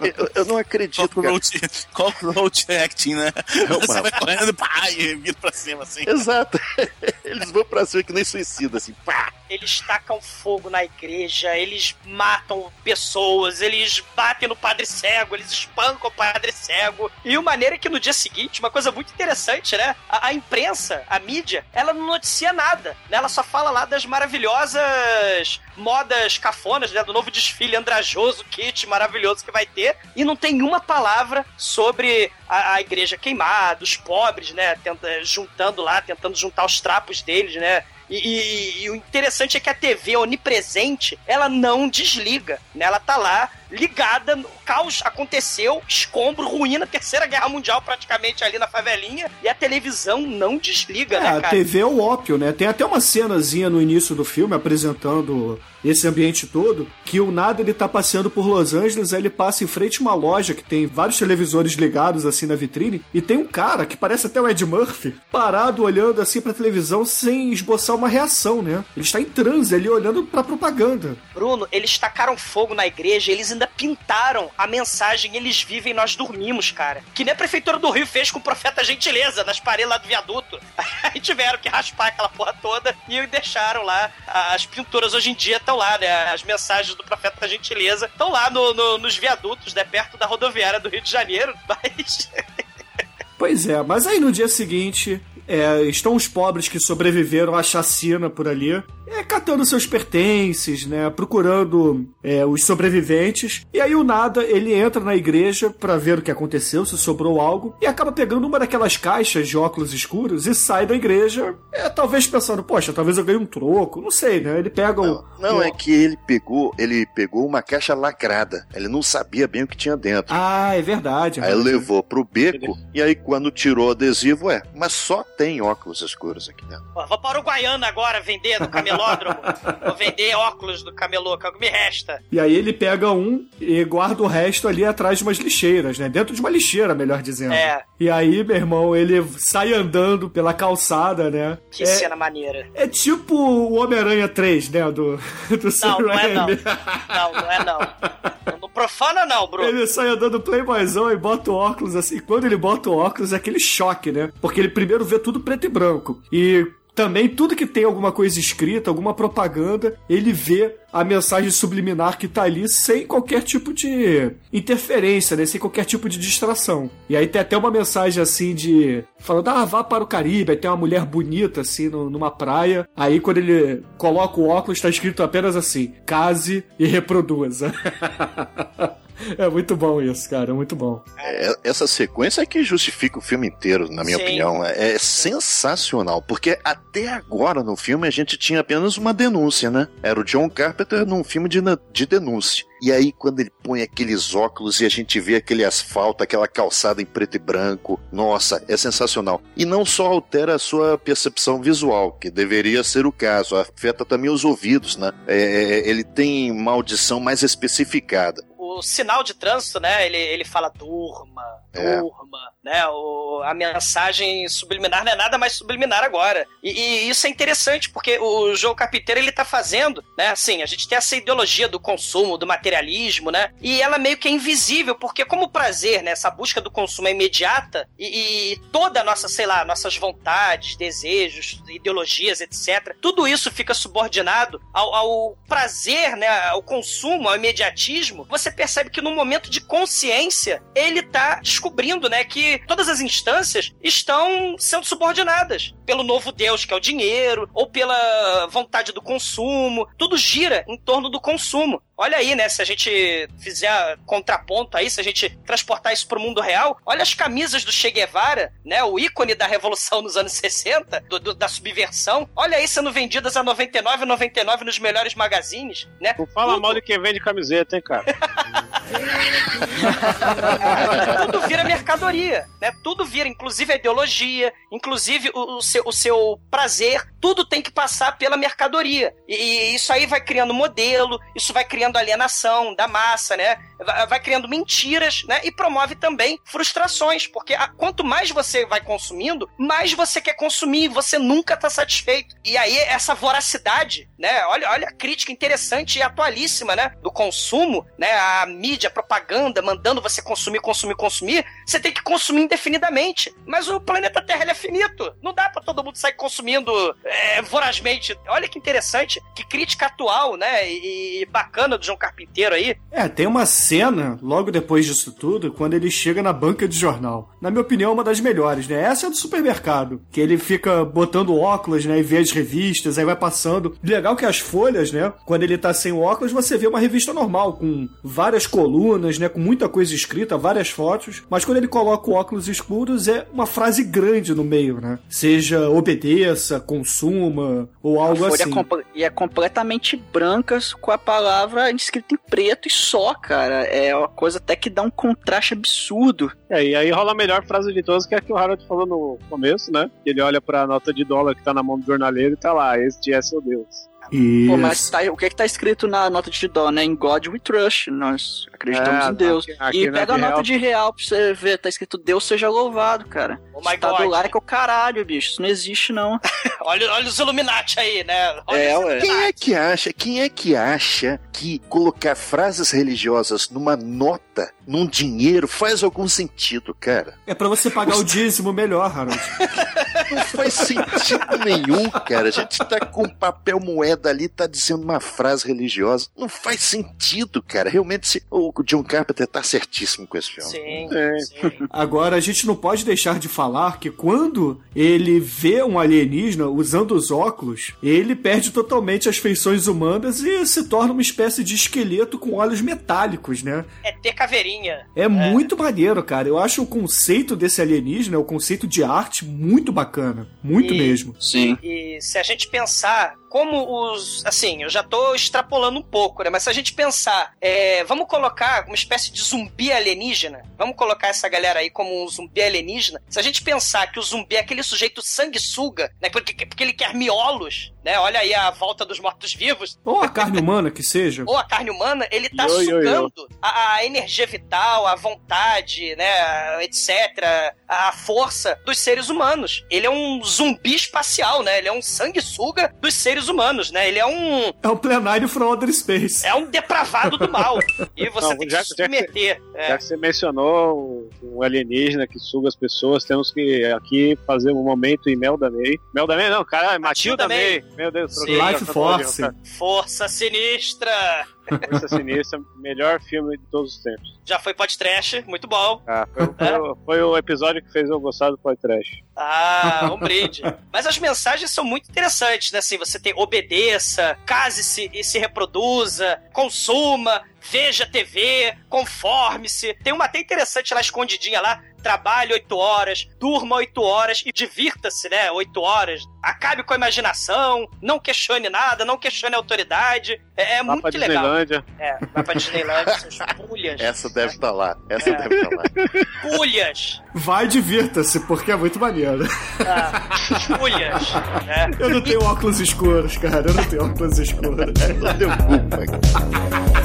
Eu, eu- eu não acredito. Cockroach, cockroach acting, né? Você mano. vai correndo, pá, e vira pra cima, assim. Exato. Eles vão pra cima que nem suicida, assim. Pá. Eles tacam fogo na igreja, eles matam pessoas, eles batem no padre cego, eles espancam o padre cego. E o maneiro é que no dia seguinte, uma coisa muito interessante, né? A, a imprensa, a mídia, ela não noticia nada, né? Ela só fala lá das maravilhosas modas cafonas, né? Do novo desfile andrajoso, kit maravilhoso que vai ter. E não tem uma palavra sobre a, a igreja queimada, os pobres, né? Tenta, juntando lá, tentando juntar os trapos deles, né? E, e- e o interessante é que a TV onipresente, ela não desliga, né? Ela tá lá ligada, caos aconteceu, escombro, ruína, terceira guerra mundial praticamente ali na favelinha, e a televisão não desliga, É, né, a cara? TV é o ópio, né? Tem até uma cenazinha no início do filme apresentando esse ambiente todo, que o nada ele tá passeando por Los Angeles, aí ele passa em frente a uma loja que tem vários televisores ligados assim na vitrine, e tem um cara que parece até o Ed Murphy, parado olhando assim pra televisão sem esboçar uma reação, né? Ele está em transe ali olhando pra propaganda. Bruno, eles tacaram fogo na igreja, eles ainda pintaram a mensagem Eles vivem, nós dormimos, cara. Que nem a prefeitura do Rio fez com o profeta Gentileza nas paredes lá do viaduto. Aí tiveram que raspar aquela porra toda e deixaram lá. As pinturas hoje em dia estão lá, né? As mensagens do profeta Gentileza estão lá no- no- nos viadutos, né? Perto da rodoviária do Rio de Janeiro. Mas. Pois é, mas aí no dia seguinte é, estão os pobres que sobreviveram à chacina por ali, é, catando seus pertences, né, procurando é, os sobreviventes. E aí o nada ele entra na igreja pra ver o que aconteceu, se sobrou algo, e acaba pegando uma daquelas caixas de óculos escuros e sai da igreja, é, talvez pensando, poxa, talvez eu ganhe um troco, não sei, né? Ele pega o Não, o- é que ele pegou, ele pegou uma caixa lacrada. Ele não sabia bem o que tinha dentro. Ah, é verdade. é Aí verdade. levou pro beco, e aí quando tirou o adesivo, é, mas só tem óculos escuros aqui dentro. Pô, vou para o Guaiana agora vender no camelódromo. vou vender óculos do camelô, que é o que me resta. E aí ele pega um e guarda o resto ali atrás de umas lixeiras, né? Dentro de uma lixeira, melhor dizendo. É. E aí, meu irmão, ele sai andando pela calçada, né? Que é, cena maneira. é tipo o Homem-Aranha 3, né? Do, do Sam Não, não é não. Não, não é não. Profana não, Bruno. Ele sai andando playboyzão e bota o óculos assim. Quando ele bota o óculos é aquele choque, né? Porque ele primeiro vê tudo preto e branco. E também tudo que tem alguma coisa escrita, alguma propaganda, ele vê a mensagem subliminar que tá ali sem qualquer tipo de interferência, né? Sem qualquer tipo de distração. E aí tem até uma mensagem assim de. falando, ah, vá para o Caribe, aí tem uma mulher bonita assim no- numa praia. Aí quando ele coloca o óculos, tá escrito apenas assim: case e reproduza. É muito bom isso, cara, é muito bom. É, essa sequência é que justifica o filme inteiro, na minha Sim. opinião. É, é sensacional, porque até agora no filme a gente tinha apenas uma denúncia, né? Era o John Carpenter num filme de, de denúncia. E aí, quando ele põe aqueles óculos e a gente vê aquele asfalto, aquela calçada em preto e branco, nossa, é sensacional. E não só altera a sua percepção visual, que deveria ser o caso, afeta também os ouvidos, né? É, ele tem uma audição mais especificada. O sinal de trânsito, né? Ele, ele fala durma, É. durma, né? O, a mensagem subliminar não é nada mais subliminar agora. E, e isso é interessante, porque o João Carpinteiro, ele tá fazendo, né? Assim, a gente tem essa ideologia do consumo, do materialismo, né? E ela meio que é invisível, porque como o prazer, né? Essa busca do consumo é imediata e, e toda a nossa, sei lá, nossas vontades, desejos, ideologias, etc. Tudo isso fica subordinado ao, ao prazer, né? Ao consumo, ao imediatismo. Você percebe que no momento de consciência, ele tá descobrindo, né? Que todas as instâncias estão sendo subordinadas pelo novo Deus, que é o dinheiro, ou pela vontade do consumo. Tudo gira em torno do consumo. Olha aí, né? Se a gente fizer contraponto aí, se a gente transportar isso pro mundo real, olha as camisas do Che Guevara, né? O ícone da revolução nos anos 60, do- do- da subversão. Olha aí sendo vendidas a 99,99 nos melhores magazines, né? Não fala mal de quem vende camiseta, hein, cara? tudo vira mercadoria, né? Tudo vira, inclusive a ideologia, inclusive o, o seu, o seu prazer, tudo tem que passar pela mercadoria. E, e isso aí vai criando modelo, isso vai criando alienação da massa, né? Vai, criando mentiras, né? E promove também frustrações, porque quanto mais você vai consumindo, mais você quer consumir, você nunca tá satisfeito. E aí essa voracidade, né? Olha, olha a crítica interessante e atualíssima, né? Do consumo, né? A mídia, a propaganda mandando você consumir, consumir, consumir. Você tem que consumir indefinidamente. Mas o planeta Terra é finito. Não dá pra todo mundo sair consumindo é, vorazmente. Olha que interessante, que crítica atual, né? E, e bacana do João Carpinteiro aí. É, tem uma cena, logo depois disso tudo, quando ele chega na banca de jornal. Na minha opinião, uma das melhores, né? Essa é do supermercado. Que ele fica botando óculos, né? E vê as revistas, aí vai passando. Legal que as folhas, né? Quando ele tá sem óculos, você vê uma revista normal, com várias colunas, né? Com muita coisa escrita, várias fotos. Mas quando ele coloca o óculos escuros, é uma frase grande no meio, né? Seja obedeça, consuma, ou algo assim. é e é completamente brancas com a palavra escrita em preto e só, cara. É uma coisa até que dá um contraste absurdo. É, e aí rola a melhor frase de todas, que é a que o Harold falou no começo, né? Ele olha pra nota de dólar que tá na mão do jornaleiro e tá lá, este é seu Deus. Pô, mas tá- o que é que tá escrito na nota de dó, né? Em God we trust. Nós acreditamos É, em Deus. aqui- aqui e pega a de nota real- de real pra você ver. Tá escrito Deus seja louvado, cara. Oh my tá God. do like é o caralho, bicho. Isso não existe, não. Olha, olha os Illuminati aí, né? Olha É, os ué. Quem é que acha, quem é que acha que colocar frases religiosas numa nota, num dinheiro, faz algum sentido, cara? É pra você pagar o dízimo melhor, Harold. Não faz sentido nenhum, cara. A gente tá com papel moeda ali, tá dizendo uma frase religiosa. Não faz sentido, cara. Realmente, se- o John Carpenter tá certíssimo com esse filme. Sim, É. sim. Agora, a gente não pode deixar de falar que quando ele vê um alienígena usando os óculos, ele perde totalmente as feições humanas e se torna uma espécie de esqueleto com olhos metálicos, né? É ter caveirinha. É, muito maneiro, cara. Eu acho o conceito desse alienígena, o conceito de arte, muito bacana. Muito E- mesmo. Sim. E se a gente pensar como os. Assim, eu já tô extrapolando um pouco, né? Mas se a gente pensar, é, vamos colocar uma espécie de zumbi alienígena. Vamos colocar essa galera aí como um zumbi alienígena. Se a gente pensar que o zumbi é aquele sujeito sanguessuga, né? Porque, porque ele quer miolos, né? Olha aí a volta dos mortos-vivos. Ou a carne humana que seja. ou a carne humana, ele tá Yo, yo, yo. sugando A, a energia vital, a vontade, né, etc., a força dos seres humanos. Ele é um zumbi espacial, né? Ele é um sanguessuga dos seres seres humanos, né? Ele é um. É o plenário from outer space. É um depravado do mal. E você Não, tem que já- se já que- submeter. É. Já que você mencionou um alienígena que suga as pessoas, temos que aqui fazer um momento em Melda May. Melda May não, caralho, Matilda, Matilda May. May. Meu Deus, Sim. Life Force. cara. Força Sinistra. Força Sinistra, melhor filme de todos os tempos. Já foi podcast, muito bom. Ah, foi, foi o- foi o episódio que fez eu gostar do podcast. Ah, um brinde. Mas as mensagens são muito interessantes, né? Assim, você tem obedeça, case-se e se reproduza, consuma, veja TV, conforme-se. Tem uma até interessante lá escondidinha lá. Trabalhe oito horas, durma oito horas e divirta-se, né? Oito horas. Acabe com a imaginação, não questione nada, não questione a autoridade. É, é Lá pra muito legal. Disneylândia. É, vai pra Disneyland, seus pulhas. Essa deve estar lá. Essa É. deve estar lá. Pulhas. Vai, divirta-se, porque é muito maneiro. Ah, pulhas. né? Eu não tenho óculos escuros, cara. Eu não tenho óculos escuros. Não deu culpa.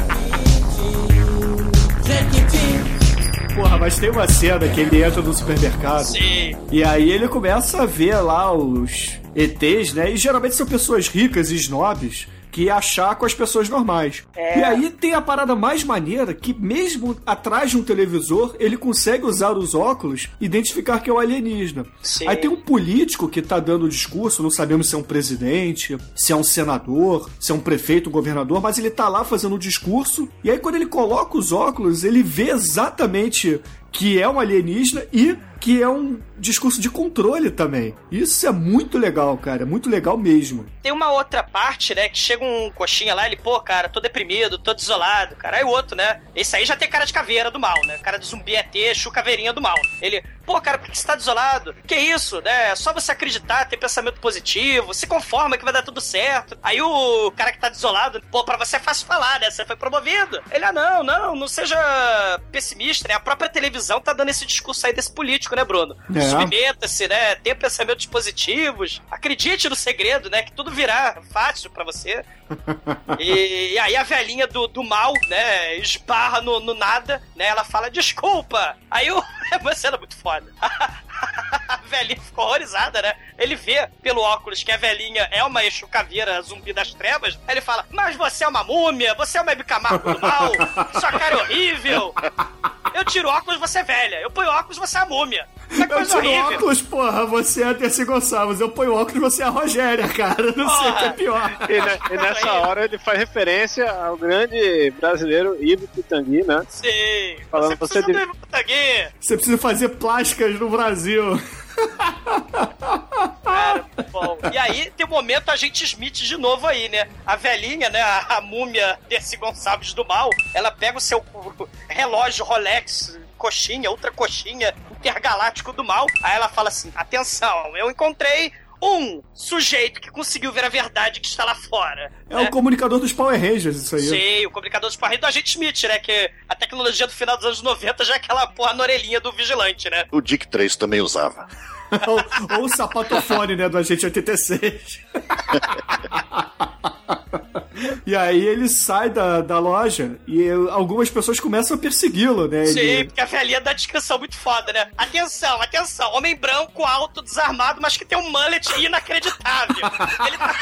Porra, mas tem uma cena que ele entra no supermercado. Sim. E aí ele começa a ver lá os ETs, né? E geralmente são pessoas ricas e snobs que achar com as pessoas normais. É. E aí tem a parada mais maneira que mesmo atrás de um televisor, ele consegue usar os óculos e identificar que é o alienígena. Sim. Aí tem um político que tá dando discurso, não sabemos se é um presidente, se é um senador, se é um prefeito, um governador, mas ele tá lá fazendo um discurso, e aí quando ele coloca os óculos, ele vê exatamente que é um alienígena e que é um discurso de controle também. Isso é muito legal, cara, é muito legal mesmo. Tem uma outra parte, né, que chega um coxinha lá, ele, pô, cara, tô deprimido, tô desolado, cara. Aí o outro, né, esse aí já tem cara de caveira do mal, né? Cara de zumbi ET, chu caveirinha do mal. Ele, pô, cara, por que você tá desolado? Que isso, né? É só você acreditar, ter pensamento positivo, se conforma que vai dar tudo certo. Aí o cara que tá desolado, pô, pra você é fácil falar, né? Você foi promovido. Ele, ah, não, não, não seja pessimista, né? A própria televisão tá dando esse discurso aí desse político, né, Bruno? É. Submeta-se, né? Tenha pensamentos positivos. Acredite no segredo, né? Que tudo virá fácil pra você. E, e aí a velhinha do, do mal, né, esbarra no, no nada, né? Ela fala, desculpa. Aí o. É uma cena muito foda. A velhinha ficou horrorizada, né? Ele vê pelo óculos que a velhinha é uma Exu caveira zumbi das trevas. Aí ele fala: Mas você é uma múmia, você é uma Camargo do mal, sua cara é horrível. Eu tiro óculos, você é velha. Eu ponho óculos, você é a múmia. Que Eu coisa tiro horrível. óculos, porra, você é a Terce Gonçalves. Eu ponho óculos, você é a Rogéria, cara. Não sei o que é pior. E, e nessa hora ele faz referência ao grande brasileiro Ivo Pitangui, né? Sim. Falando, você você precisa de- do Putagui. Você precisa fazer plásticas no Brasil. Cara, bom. E aí tem o momento agente Smith de novo aí, né? A velhinha, né? A, a múmia desse Gonçalves do mal, ela pega o seu relógio Rolex, coxinha, ultra coxinha, intergaláctico do mal. Aí ela fala assim: atenção, eu encontrei um sujeito que conseguiu ver a verdade que está lá fora. É o comunicador dos Power Rangers, isso aí. Sim, o comunicador dos Parreiros do agente Smith, né? Que a tecnologia do final dos anos 90 já é aquela porra na orelhinha do vigilante, né? O Dick 3 também usava. Ou, ou o sapatofone, né, do Agente 86. e aí ele sai da, da loja e eh, algumas pessoas começam a persegui-lo, né? Sim, Ele- porque a velhinha dá descrição muito foda, né? Atenção, atenção, homem branco, alto, desarmado, mas que tem um mullet inacreditável. Ele tá.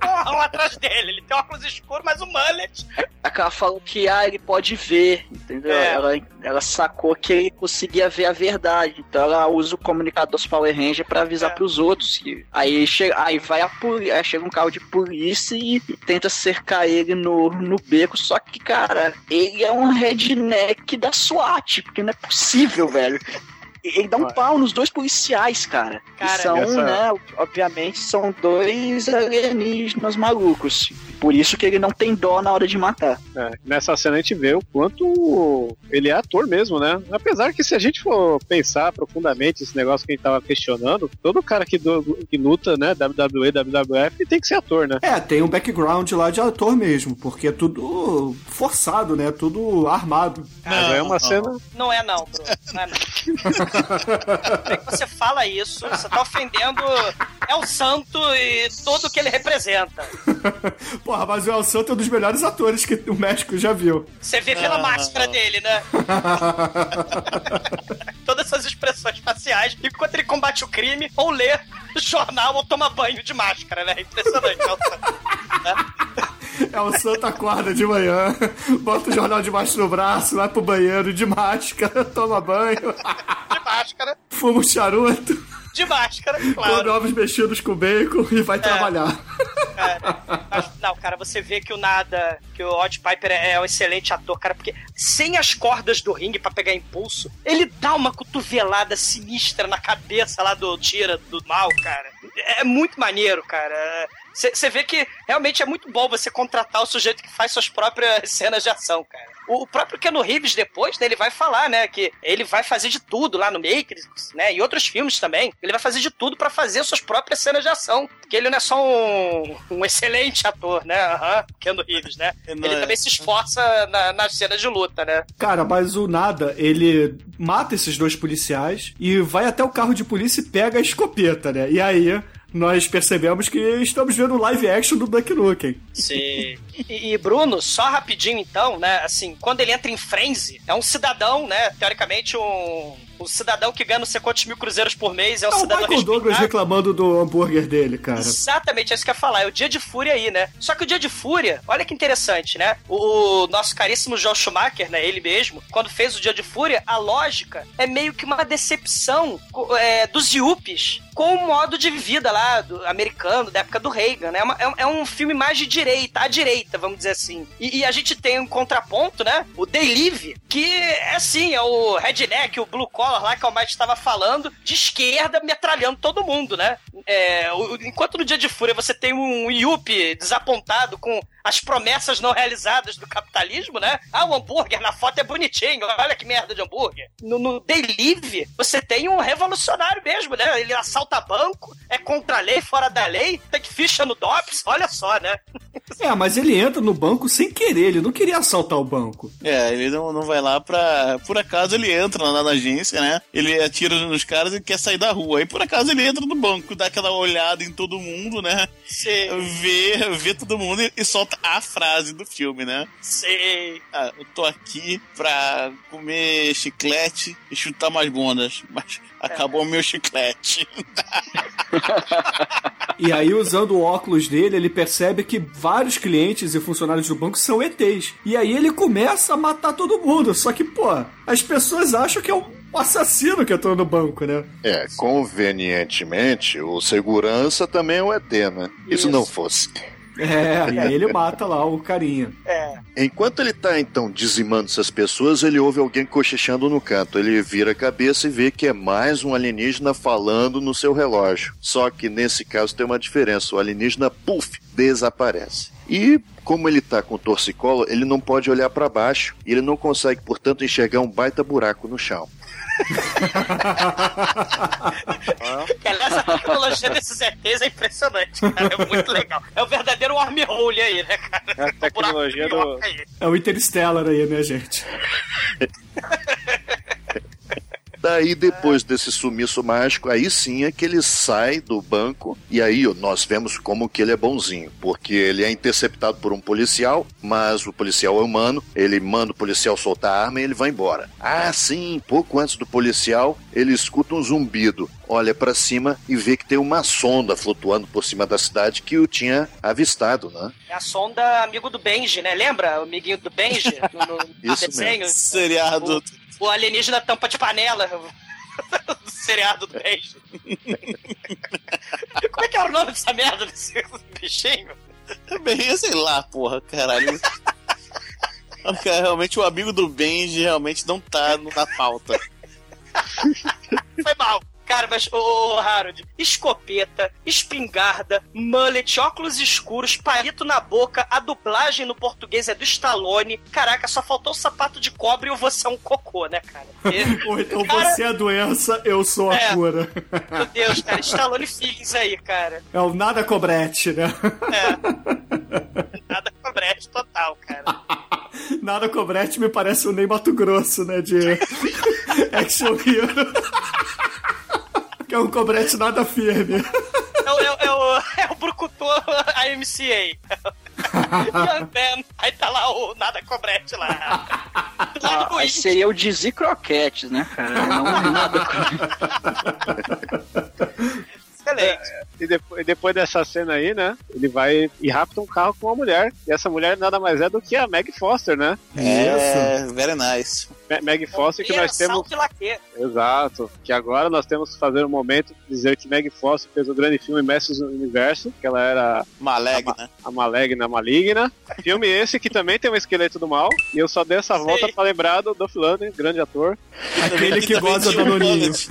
Porra, um atrás dele. Ele tem óculos escuros, mas um mullet. Aquela falou que ah, ele pode ver, entendeu? É. Ela, ela sacou que ele conseguia ver a verdade. Então ela usa o comunicador dos Power Ranger pra avisar É. pros outros. que- aí, chega, aí vai a poli- aí chega um carro de polícia e, e tenta cercar ele no, no beco. Só que, cara, ele é um redneck da SWAT, porque não é possível, velho. Ele dá um pau nos dois policiais, cara. Cara, que são, essa- né, obviamente, são dois alienígenas malucos. Por isso que ele não tem dó na hora de matar. É, nessa cena a gente vê o quanto ele é ator mesmo, né? Apesar que se a gente for pensar profundamente esse negócio que a gente tava questionando, todo cara que, do- que luta, né, WWE, WWF, tem que ser ator, né? É, tem um background lá de ator mesmo, porque é tudo forçado, né? Tudo armado. Mas é uma cena. Não é não, Bruno. Não é não. É que você fala isso, você tá ofendendo é o santo e tudo que ele representa. Porra, mas o El Santo é um dos melhores atores que o México já viu. Você vê pela máscara dele, né? Todas essas expressões faciais, enquanto ele combate o crime ou lê jornal ou toma banho de máscara, né? Impressionante. É o Santa Acorda de manhã, bota o jornal debaixo do braço, vai pro banheiro de máscara, toma banho, De máscara, fuma um charuto, de máscara, come claro. ovos mexidos com bacon e vai trabalhar. Cara, mas, não, cara, você vê que o nada, que o Odd Piper é, é um excelente ator, cara, porque sem as cordas do ringue pra pegar impulso, ele dá uma cotovelada sinistra na cabeça lá do tira do mal, cara. É muito maneiro, cara. Você vê que realmente é muito bom você contratar o sujeito que faz suas próprias cenas de ação, cara. O o próprio Keanu Reeves depois, né, ele vai falar, né, que ele vai fazer de tudo lá no Matrix, né, e outros filmes também. Ele vai fazer de tudo pra fazer suas próprias cenas de ação. Porque ele não é só um, um excelente ator, né, aham, Keanu Reeves, né. Não Ele é. também se esforça na- nas cenas de luta, né. Cara, mas o nada, ele mata esses dois policiais e vai até o carro de polícia e pega a escopeta, né? E aí nós percebemos que estamos vendo live action do Duck Nukem. Sim. E, e, Bruno, só rapidinho então, né? Assim, quando ele entra em frenzy, é um cidadão, né? Teoricamente, um, um cidadão que ganha não sei quantos mil cruzeiros por mês, é um É o cidadão Michael Douglas reclamando do hambúrguer dele, cara. Exatamente, é isso que eu ia falar. É o dia de fúria aí, né? Só que o dia de fúria, olha que interessante, né? O, nosso caríssimo Joel Schumacher, né? Ele mesmo, quando fez o dia de fúria, a lógica é meio que uma decepção é, dos Yuppies com o modo de vida lá do americano, da época do Reagan, né? É uma- É um, é um filme mais de direita, à direita, vamos dizer assim. E, e a gente tem um contraponto, né? O They Live, que é assim, é o redneck, o blue collar lá que o Mike estava falando, de esquerda metralhando todo mundo, né? É, o- enquanto no Dia de Fúria você tem um Yuppie desapontado com as promessas não realizadas do capitalismo, né? Ah, o hambúrguer na foto é bonitinho, olha que merda de hambúrguer. No, no Day Live, você tem um revolucionário mesmo, né? Ele assalta banco, é contra a lei, fora da lei, tem que ficha no DOPS, olha só, né? É, mas ele entra no banco sem querer, ele não queria assaltar o banco. É, ele não, não vai lá pra. Por acaso ele entra lá na agência, né? Ele atira nos caras e quer sair da rua. Aí por acaso ele entra no banco, dá aquela olhada em todo mundo, né? Sim, Vê, vê todo mundo e, e solta a frase do filme, né? sim. Ah, eu tô aqui pra comer chiclete e chutar mais bundas, mas acabou o meu chiclete. E aí, usando o óculos dele, ele percebe que vários clientes e funcionários do banco são ETs. E aí ele começa a matar todo mundo. Só que, pô, as pessoas acham que é um assassino que entrou no banco, né? É, convenientemente, o segurança também é o ET, né? Isso, Isso. não fosse. É, e aí ele mata lá o carinha. É. Enquanto ele tá então dizimando essas pessoas, ele ouve alguém cochichando no canto. Ele vira a cabeça e vê que é mais um alienígena falando no seu relógio. Só que nesse caso tem uma diferença: o alienígena, puf, desaparece. E como ele tá com torcicolo, ele não pode olhar para baixo e ele não consegue, portanto, enxergar um baita buraco no chão. Aliás, a tecnologia desses ETs é impressionante, cara. É muito legal. É o verdadeiro wormhole aí, né, cara? É a tecnologia do. Aí. É o Interstellar aí, né, gente? Daí, depois desse sumiço mágico, aí sim é que ele sai do banco e aí nós vemos como que ele é bonzinho, porque ele é interceptado por um policial, mas o policial é humano, ele manda o policial soltar a arma e ele vai embora. Ah, sim, pouco antes do policial, ele escuta um zumbido, olha pra cima e vê que tem uma sonda flutuando por cima da cidade que o tinha avistado, né? É a sonda amigo do Benji, né? Lembra? O amiguinho do Benji? No, no Isso desenho. Seriado. O alienígena tampa de panela. do seriado do Benji. Como é que era o nome dessa merda desse bichinho? Bem, sei lá, porra, caralho. Cara, realmente o amigo do Benji realmente não tá na pauta. Foi mal. Cara, mas, ô Harold, escopeta, espingarda, mullet, óculos escuros, palito na boca, a dublagem no português é do Stallone. Caraca, só faltou o sapato de cobre e o você é um cocô, né, cara? E- Ou então Cara- você é a doença, eu sou a É. cura. Meu Deus, cara, Stallone feelings aí, cara. É o nada cobrete, né? É. Nada com brete total, cara. Nada cobrete me parece o Ney Mato Grosso, né? De Action Hero. Que é um cobrete nada firme. É o, é, é o, é o Brucutu AMCA. Young Man. Aí tá lá o Nada Cobrete lá. Ah, aí seria o Dizzy Croquettes, né, cara? Não nada. excelente. E depois, e depois dessa cena aí, né? Ele vai e rapta um carro com uma mulher. E essa mulher nada mais é do que a Meg Foster, né? É, very nice. Meg Foster que nós temos. Exato. Que agora nós temos que fazer um momento de dizer que Meg Foster fez o grande filme Mestres do Universo, que ela era Malegna. a Malegna Maligna. Filme esse que também tem um esqueleto do mal. E eu só dei essa volta pra lembrar do Dolph Lundgren, grande ator. Aquele que goza tinha do Noninho. mullet.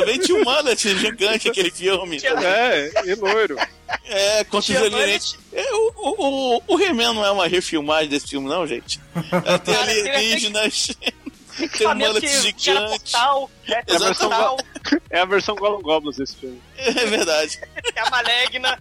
Também tinha um mullet gigante aquele filme. É, e loiro. É, contra os alienígenas. É, o, o, o, o He-Man não é uma refilmagem desse filme, não, gente. É, tem Cara, tem- alienígenas. Tem mullet que, que era gigante. portal, né? É a versão, é a versão Gollum Goblins esse filme. É verdade. é a Malegna.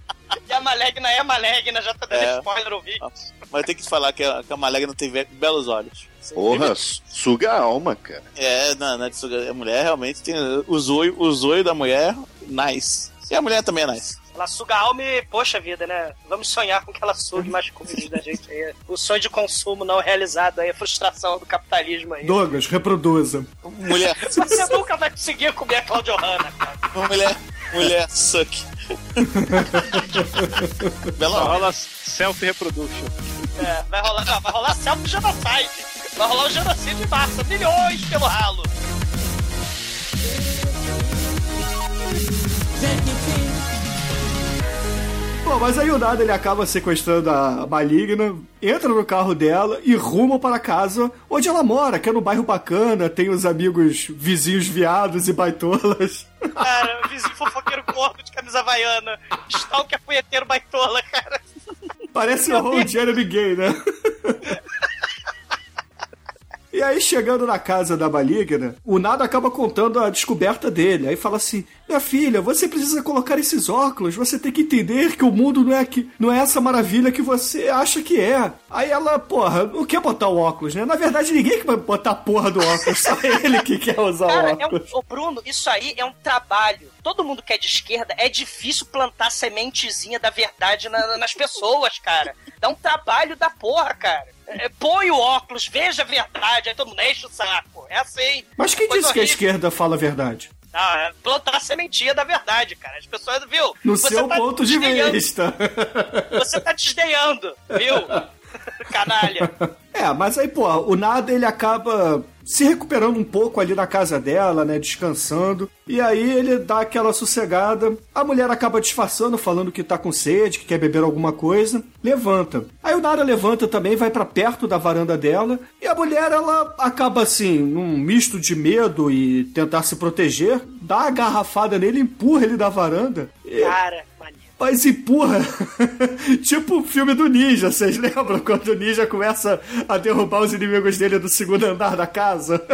E a Malegna é a Malegna, já tá dando É. spoiler vídeo. Mas tem que falar que a, que a Malegna tem belos olhos. Porra, suga a alma, cara. É, na, na a mulher realmente tem o zoio, o zoio da mulher, nice. E a mulher também é nice. Ela suga a alma e, poxa vida, né? Vamos sonhar com que ela sugue mais comida da gente aí. O sonho de consumo não realizado aí, a frustração do capitalismo aí. Douglas, reproduza. Mulher, Você nunca vai conseguir comer a Claudio Hanna, cara. mulher, mulher, suck. Bela rola self-reproduction. É, vai rolar, não, vai rolar self-genocide. Vai rolar o genocídio em massa, milhões pelo ralo. Bom, mas aí o nada ele acaba sequestrando a maligna, entra no carro dela e rumo para casa onde ela mora, que é no bairro bacana, tem os amigos vizinhos viados e baitolas. Cara, vizinho fofoqueiro gordo de camisa havaiana. Stalker punheteiro baitola, cara. Parece o Ron Jeremy gay, né? E aí, chegando na casa da maligna, o Nada acaba contando a descoberta dele. Aí fala assim: Minha filha, você precisa colocar esses óculos, você tem que entender que o mundo não é, que, não é essa maravilha que você acha que é. Aí ela, porra, não quer botar o óculos, né? Na verdade, ninguém que vai botar a porra do óculos, só ele que quer usar Cara, o é um, óculos. ô Bruno, isso aí é um trabalho. Todo mundo que é de esquerda, é difícil plantar sementezinha da verdade na- nas pessoas, cara. Dá um trabalho da porra, cara. É, põe o óculos, veja a verdade, aí todo mundo enche o saco. É assim. Mas quem disse que a horrível. esquerda fala a verdade? Ah, é plantar a sementinha da verdade, cara. As pessoas, viu? No Você seu tá ponto de vista. Você tá desdenhando, viu? Canalha. É, mas aí, pô, o Nada ele acaba se recuperando um pouco ali na casa dela, né, descansando. E aí ele dá aquela sossegada. A mulher acaba disfarçando, falando que tá com sede, que quer beber alguma coisa. Levanta. Aí o Nada levanta também, vai pra perto da varanda dela. E a mulher, ela acaba assim, num misto de medo e tentar se proteger, dá a garrafada nele, empurra ele da varanda. E Cara. Mas empurra. tipo o filme do ninja, vocês lembram? Quando o ninja começa a derrubar os inimigos dele do segundo andar da casa.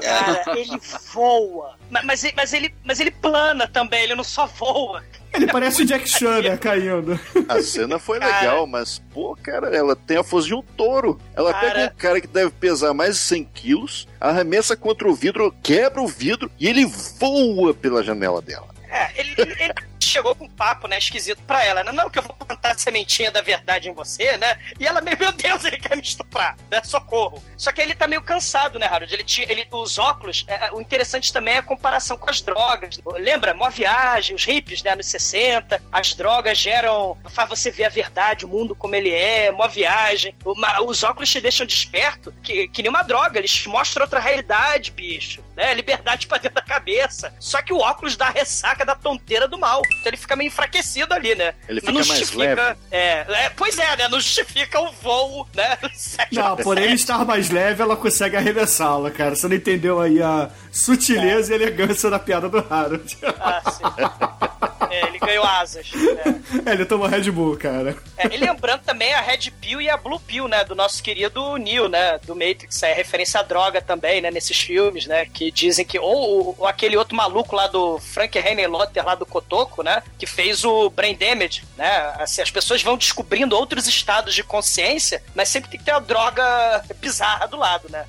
Cara, ele voa. Ma- Mas, ele- mas, ele, mas ele plana também, ele não só voa. Ele parece o Jack Chan, né, caindo. A cena foi Cara. legal, mas, pô, cara, ela tem a força de um touro. Ela Cara. pega um cara que deve pesar mais de 100 quilos, arremessa contra o vidro, quebra o vidro e ele voa pela janela dela. É, ele, ele- ele chegou com um papo, né, esquisito pra ela, né? Não, que eu vou plantar a sementinha da verdade em você, né? E ela meio, meu Deus, ele quer me estuprar, né? Socorro. Só que ele tá meio cansado, né, Harold? Ele ele, os óculos, é, o interessante também é a comparação com as drogas. Lembra? Mó viagem, os hippies, né, anos 60, as drogas geram, faz você ver a verdade, o mundo como ele é, mó viagem. Uma- os óculos te deixam desperto, que, que nem uma droga, eles mostram outra realidade, bicho. Né? Liberdade pra dentro da cabeça. Só que o óculos dá a ressaca da tonteira do mal. Então ele fica meio enfraquecido ali, né? Ele fica não mais justifica. leve. É, é, pois é, né? Não justifica o voo, né? Não, por ele estar mais leve, ela consegue arremessá-la, cara. Você não entendeu aí a sutileza e elegância da piada do Harold. Ah, sim. É, ele ganhou asas. né? É, ele tomou Red Bull, cara. É, e lembrando também a Red Pill e a Blue Pill, né? Do nosso querido Neo, né? Do Matrix. É referência à droga também, né? Nesses filmes, né? Que dizem que. Ou, ou aquele outro maluco lá do Frank Lotter lá do Kotoko, né? Que fez o Brain Damage, né? Assim, as pessoas vão descobrindo outros estados de consciência, mas sempre tem que ter uma droga bizarra do lado, né?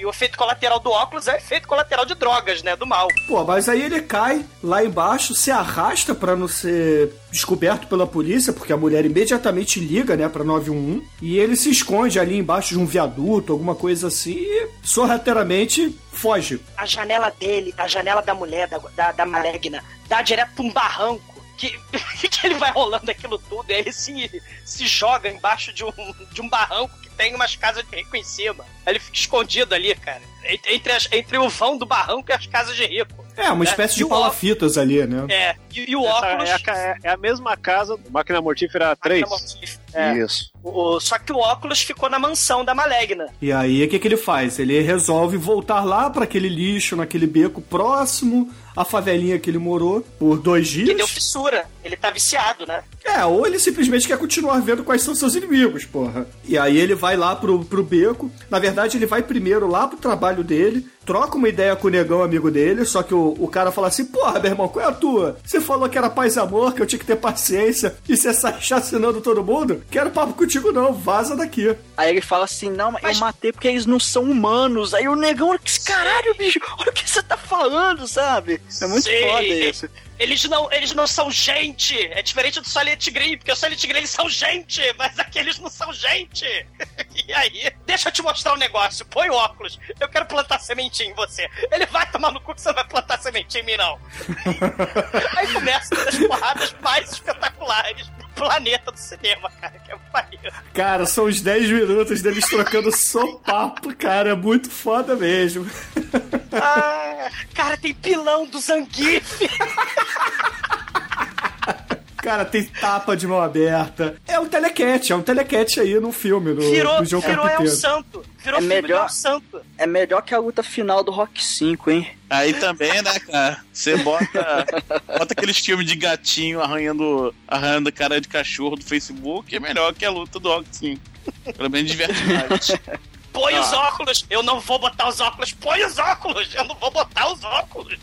E, o efeito colateral do óculos é efeito colateral de drogas, né? Do mal. Pô, mas aí ele cai lá embaixo, se arrasta pra não ser descoberto pela polícia, porque a mulher imediatamente liga, né, pra 911, e ele se esconde ali embaixo de um viaduto, alguma coisa assim, e sorrateiramente foge. A janela dele, a janela da mulher, da, da, da maligna, dá direto pra um barranco. Que, que ele vai rolando aquilo tudo, e aí ele se, se joga embaixo de um, de um barranco que tem umas casas de rico em cima. Ele fica escondido ali, cara. Entre, entre, as- entre o vão do barranco e as casas de rico. É, uma né? espécie E de palafitas ali, né? É, e, e o óculos. é, a, é- é a mesma casa, Máquina Mortífera 3. É, Isso. o- só que o óculos ficou na mansão da Malegna. E aí, o que, que ele faz? Ele resolve voltar lá pra aquele lixo, naquele beco próximo à favelinha que ele morou por dois Que deu dias. fissura. Ele tá viciado, né? É, ou ele simplesmente quer continuar vendo quais são seus inimigos, porra. E aí ele vai lá pro, pro beco. Na verdade, ele vai primeiro lá pro trabalho dele, troca uma ideia com o negão amigo dele, só que o, o cara fala assim, porra, meu irmão, qual é a tua? Você falou que era paz e amor, que eu tinha que ter paciência, e você sai chacinando todo mundo? Quero papo contigo não, vaza daqui. Aí ele fala assim, não, mas eu matei porque eles não são humanos. Aí o negão, olha que caralho, bicho, olha o que você tá falando, sabe? É muito Sim. foda isso. Eles não, eles não são gente. É diferente do Silent Green, porque o Silent Green eles são gente, mas aqueles não são gente. E aí, deixa eu te mostrar um negócio. Põe o óculos. Eu quero plantar sementinha em você. Ele vai tomar no cu que você não vai plantar sementinha em mim, não. aí começa as porradas mais espetaculares planeta do cinema, cara. Que é maneiro. Cara, são os 10 minutos deles trocando sopapo, cara, é muito foda mesmo. Ah, cara, tem pilão do Zangief. Cara, tem tapa de mão aberta. É um telecat, é um telecat aí no filme, no, Virou, no João virou El Carpinteiro. Santo. Virou É filme do melhor- El Santo. É melhor que a luta final do Rock 5, hein? Aí também, né, cara? Você bota, bota aqueles filmes de gatinho arranhando, arranhando cara de cachorro do Facebook, é melhor que a luta do Rock 5. Pelo menos de verdade. Põe os Ah. óculos. Eu não vou botar os óculos. Põe os óculos. Eu não vou botar os óculos.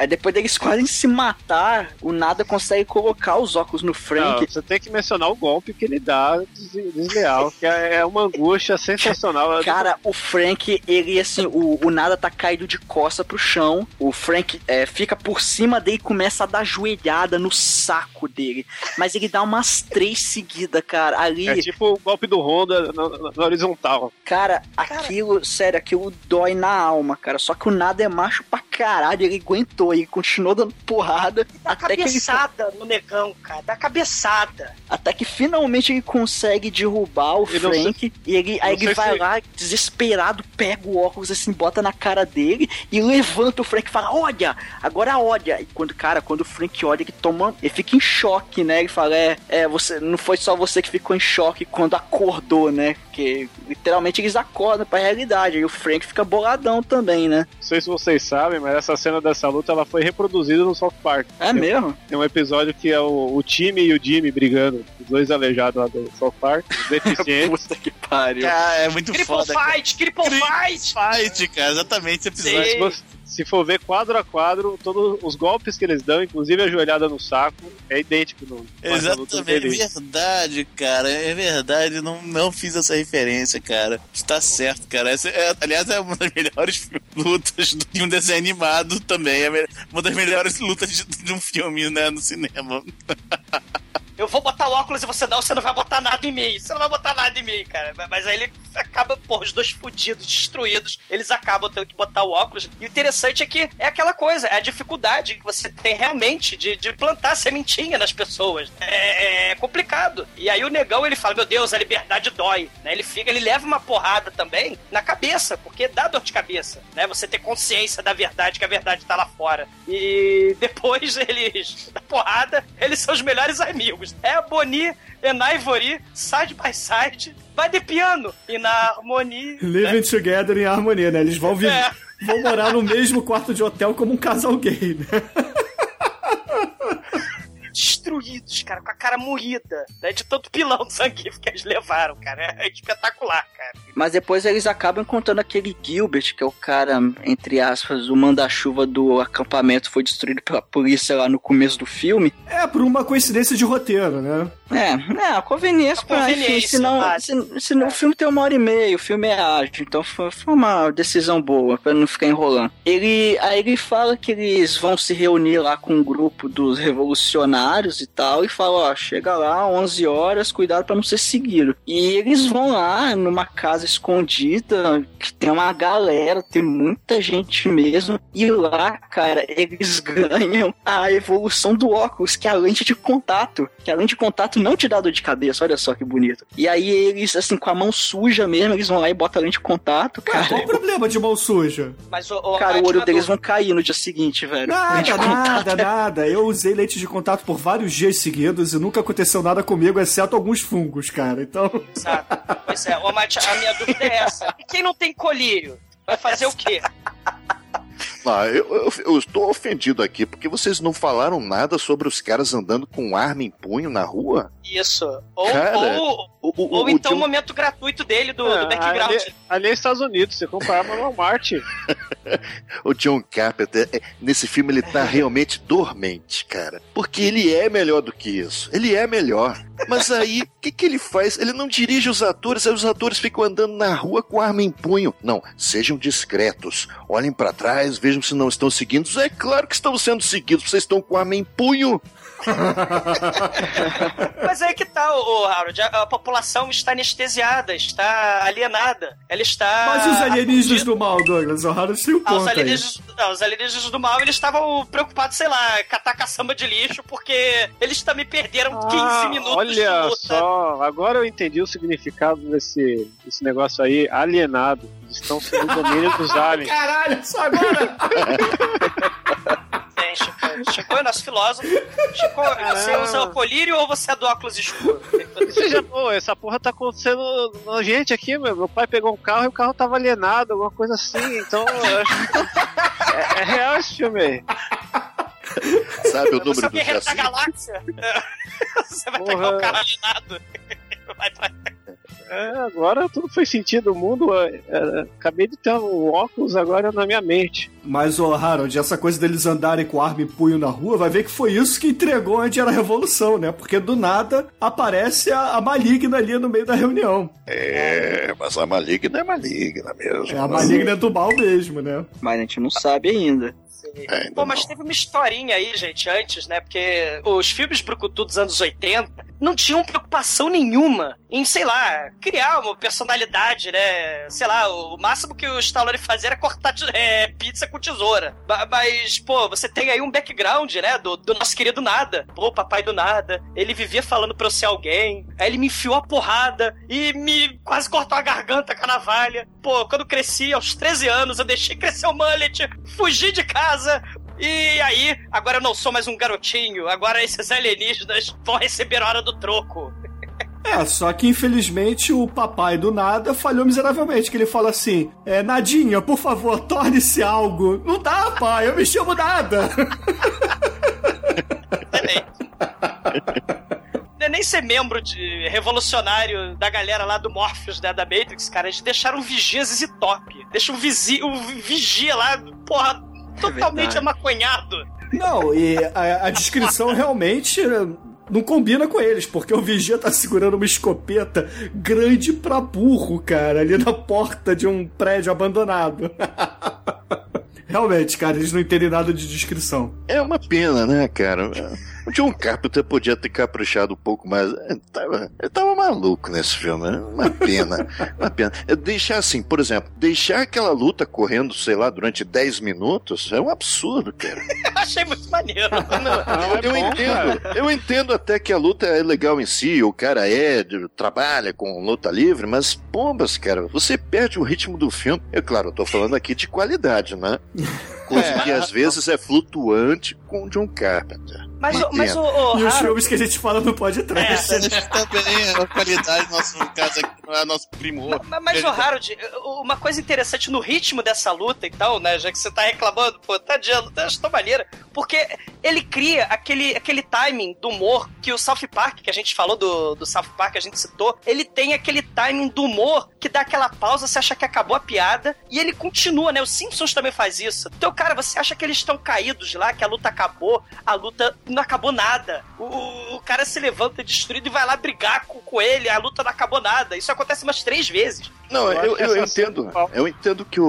Aí depois deles quase se matar, o nada consegue colocar os óculos no Não, Frank. você tem que mencionar o golpe que ele dá des- desleal, que é é uma angústia sensacional. Cara, o Frank, ele assim, o, o nada tá caído de costa pro chão. O Frank é, fica por cima dele e começa a dar joelhada no saco dele. Mas ele dá umas três seguidas, cara. Ali, É tipo o golpe do Honda na, na- na horizontal. cara, aquilo, sério, aquilo dói na alma, cara. Só que o nada é macho pra caralho. Ele aguentou, ele continuou dando porrada. Dá Até que, ele, cabeçada no negão, cara. Dá cabeçada. até que finalmente ele consegue derrubar o E não Frank. E ele, aí ele vai se- lá, desesperado, pega o óculos assim, bota na cara dele e levanta o Frank e fala: Olha, agora olha. E quando, cara, quando o Frank olha, ele toma. Ele fica em choque, né? Ele fala: É, é, você. Não foi só você que ficou em choque quando acordou, né? Porque literalmente eles acordam pra realidade. E o Frank fica boladão também, né? Não sei se vocês sabem, mas essa cena dessa luta ela foi reproduzida no South Park. É Tem- mesmo? Tem um episódio que é o, o time e o Jimmy brigando, os dois aleijados lá do South Park, os deficientes. Puta que pariu. Cara, é muito Triple foda. cara. fight, triple fight. Fight, cara, exatamente esse episódio. Se você- Se for ver quadro a quadro, todos os golpes que eles dão, inclusive a joelhada no saco, é idêntico no Exatamente, dele. verdade, cara, é verdade, não, não fiz essa referência, cara. Está certo, cara. Essa é, aliás, é uma das melhores lutas de um desenho animado também. É uma das melhores lutas de, de um filme, né, no cinema. Eu vou botar o óculos e você não, você não vai botar nada em mim. Você não vai botar nada em mim, cara. Mas aí ele acaba, pô, os dois fudidos, destruídos, eles acabam tendo que botar o óculos. E o interessante é que é aquela coisa, é a dificuldade que você tem realmente de, de plantar sementinha nas pessoas. É, é complicado. E aí o negão, ele fala, meu Deus, a liberdade dói. Né? Ele fica, ele leva uma porrada também na cabeça, porque dá dor de cabeça, né? Você ter consciência da verdade, que a verdade tá lá fora. E depois eles, da porrada, eles são os melhores amigos. É a Boni e Ivory, side by side, vai de piano e na harmonia. Living together em harmonia, né? Eles vão, vi- É. vão morar no mesmo quarto de hotel como um casal gay, né? Destruídos, cara, com a cara moída, né? De tanto pilão de sangue que eles levaram, cara. É espetacular, cara. Mas depois eles acabam encontrando aquele Gilbert, que é o cara, entre aspas, o manda-chuva do acampamento foi destruído pela polícia lá no começo do filme. É, por uma coincidência de roteiro, né? É, é, a conveniência, A pra, enfim, conveniência, se não, vale. se, se não- o filme tem uma hora e meia, o filme é ágil, então foi, foi uma decisão boa, pra não ficar enrolando. Ele, aí ele fala que eles vão se reunir lá com um grupo dos revolucionários e tal, e fala, ó, chega lá, 11 horas, cuidado pra não ser seguido. E eles vão lá, numa casa escondida, que tem uma galera, tem muita gente mesmo, e lá, cara, eles ganham a evolução do óculos, que é a lente de contato. Que a lente de contato não te dá dor de cabeça, olha só que bonito. E aí eles, assim, com a mão suja mesmo, eles vão lá e botam a lente de contato, Qual cara. o problema de mão suja? Mas o, o Cara, o olho deles vão cair no dia seguinte, velho. Nada, contato nada, é- nada. Eu usei lente de contato por vários dias seguidos e nunca aconteceu nada comigo, exceto alguns fungos, cara. Então. Exato. Pois é, ô, Mate, a minha dúvida é essa. E quem não tem colírio? Vai fazer o quê? Ah, eu, eu, eu estou ofendido aqui porque vocês não falaram nada sobre os caras andando com arma em punho na rua. Isso. Ou, Cara, ou, O, o, ou o então o John- momento gratuito dele do, do Ah, background. Ali, ali é Estados Unidos, você compra arma no Walmart. O John Carpenter, é, nesse filme, ele tá realmente dormente, cara. Porque ele é melhor do que isso. Ele é melhor. Mas aí, o que, que ele faz? Ele não dirige os atores, aí os atores ficam andando na rua com arma em punho. Não, sejam discretos. Olhem pra trás, vejam se não estão seguindo. É claro que estão sendo seguidos, vocês estão com arma em punho. Mas aí que tá, ô, Harold. A, a população está anestesiada, está alienada. Ela está. Mas os alienígenas do mal, Douglas? O Harold tem um Ah, os, ponto alienígenas, não, os alienígenas do mal, eles estavam preocupados, sei lá, catar caçamba de lixo, porque eles também perderam 15 Ah, minutos de olha luta. só, agora eu entendi o significado desse, desse negócio aí, alienado. Estão sob o domínio dos aliens. Caralho, só agora! Bem, Chico, Chico é nosso filósofo. Chico, você usa o colírio ou você é do óculos escuro? Seja, pô, essa porra tá acontecendo na gente aqui, meu. Meu pai pegou um carro e o carro tava alienado, alguma coisa assim. Então, eu acho... é, é real esse filme aí. Sabe o Você é número o do guerreiro da chassi? galáxia? Você vai pegar Porra. o carro alienado. Vai pra... É, agora tudo faz sentido. O mundo. é, é, acabei de ter um óculos agora na minha mente. Mas, ô Harold, essa coisa deles andarem com arma e punho na rua, vai ver que foi isso que entregou onde era a revolução, né? Porque do nada aparece a, a maligna ali no meio da reunião. É, mas a maligna é maligna mesmo. É a maligna do mal mesmo, né? Mas a gente não sabe ainda. É, Pô, mas não. teve uma historinha aí, gente, antes, né? Porque os filmes Brucutu dos anos 80 não tinham preocupação nenhuma em, sei lá, criar uma personalidade, né? Sei lá, o máximo que o Stallone fazia era cortar é, pizza com tesoura. Mas, pô, você tem aí um background, né? Do, do nosso querido Nada. Pô, papai do Nada. Ele vivia falando pra eu ser alguém. Aí ele me enfiou a porrada e me quase cortou a garganta com a navalha. Pô, quando cresci, aos 13 anos, eu deixei crescer o mullet, fugi de casa, e aí, agora eu não sou mais um garotinho, agora esses alienígenas vão receber a hora do troco. É, só que infelizmente o papai do nada falhou miseravelmente, que ele fala assim, é, Nadinha, por favor, torne-se algo. Não dá, pai, eu me chamo nada. Não é nem ser membro de revolucionário da galera lá do Morpheus, né, da Matrix, cara. Eles deixaram vigia ZZ Top. Deixa o, visi, o vigia lá, porra, totalmente verdade. amaconhado. Não, e a, a descrição realmente não combina com eles, porque o vigia tá segurando uma escopeta grande pra burro, cara, ali na porta de um prédio abandonado. Realmente, cara, eles não entendem nada de descrição. É uma pena, né, cara? O John Carpenter podia ter caprichado um pouco mais. Ele tava, ele tava maluco nesse filme. né? Uma pena. Uma pena. É Deixar assim, por exemplo, deixar aquela luta correndo, sei lá, durante 10 minutos é um absurdo, cara. Eu achei muito maneiro. Não, é eu bom, entendo, cara. eu entendo até que a luta é legal em si, o cara é, trabalha com luta livre, mas bombas, cara, você perde o ritmo do filme. É claro, eu tô falando aqui de qualidade, né? Coisa É. que às vezes é flutuante com o John Carpenter. Mas, mas o, o E os Harold- filmes que a gente fala no podcast. Também a qualidade, nosso caso aqui não é nosso primor. Ma- Mas, o Harold, uma coisa interessante no ritmo dessa luta, então, né? Já que você tá reclamando, pô, tá de luta, acho tão maneira. Porque ele cria aquele, aquele timing do humor que o South Park, que a gente falou do, do South Park, que a gente citou, ele tem aquele timing do humor que dá aquela pausa, você acha que acabou a piada, e ele continua, né? O Simpsons também faz isso. Então, cara, você acha que eles estão caídos lá, que a luta acabou, a luta não acabou nada. O, o- cara se levanta destruído e vai lá brigar com, com ele, a luta não acabou nada. Isso acontece umas três vezes. Não, Eu eu, que eu essa entendo. Eu entendo que o,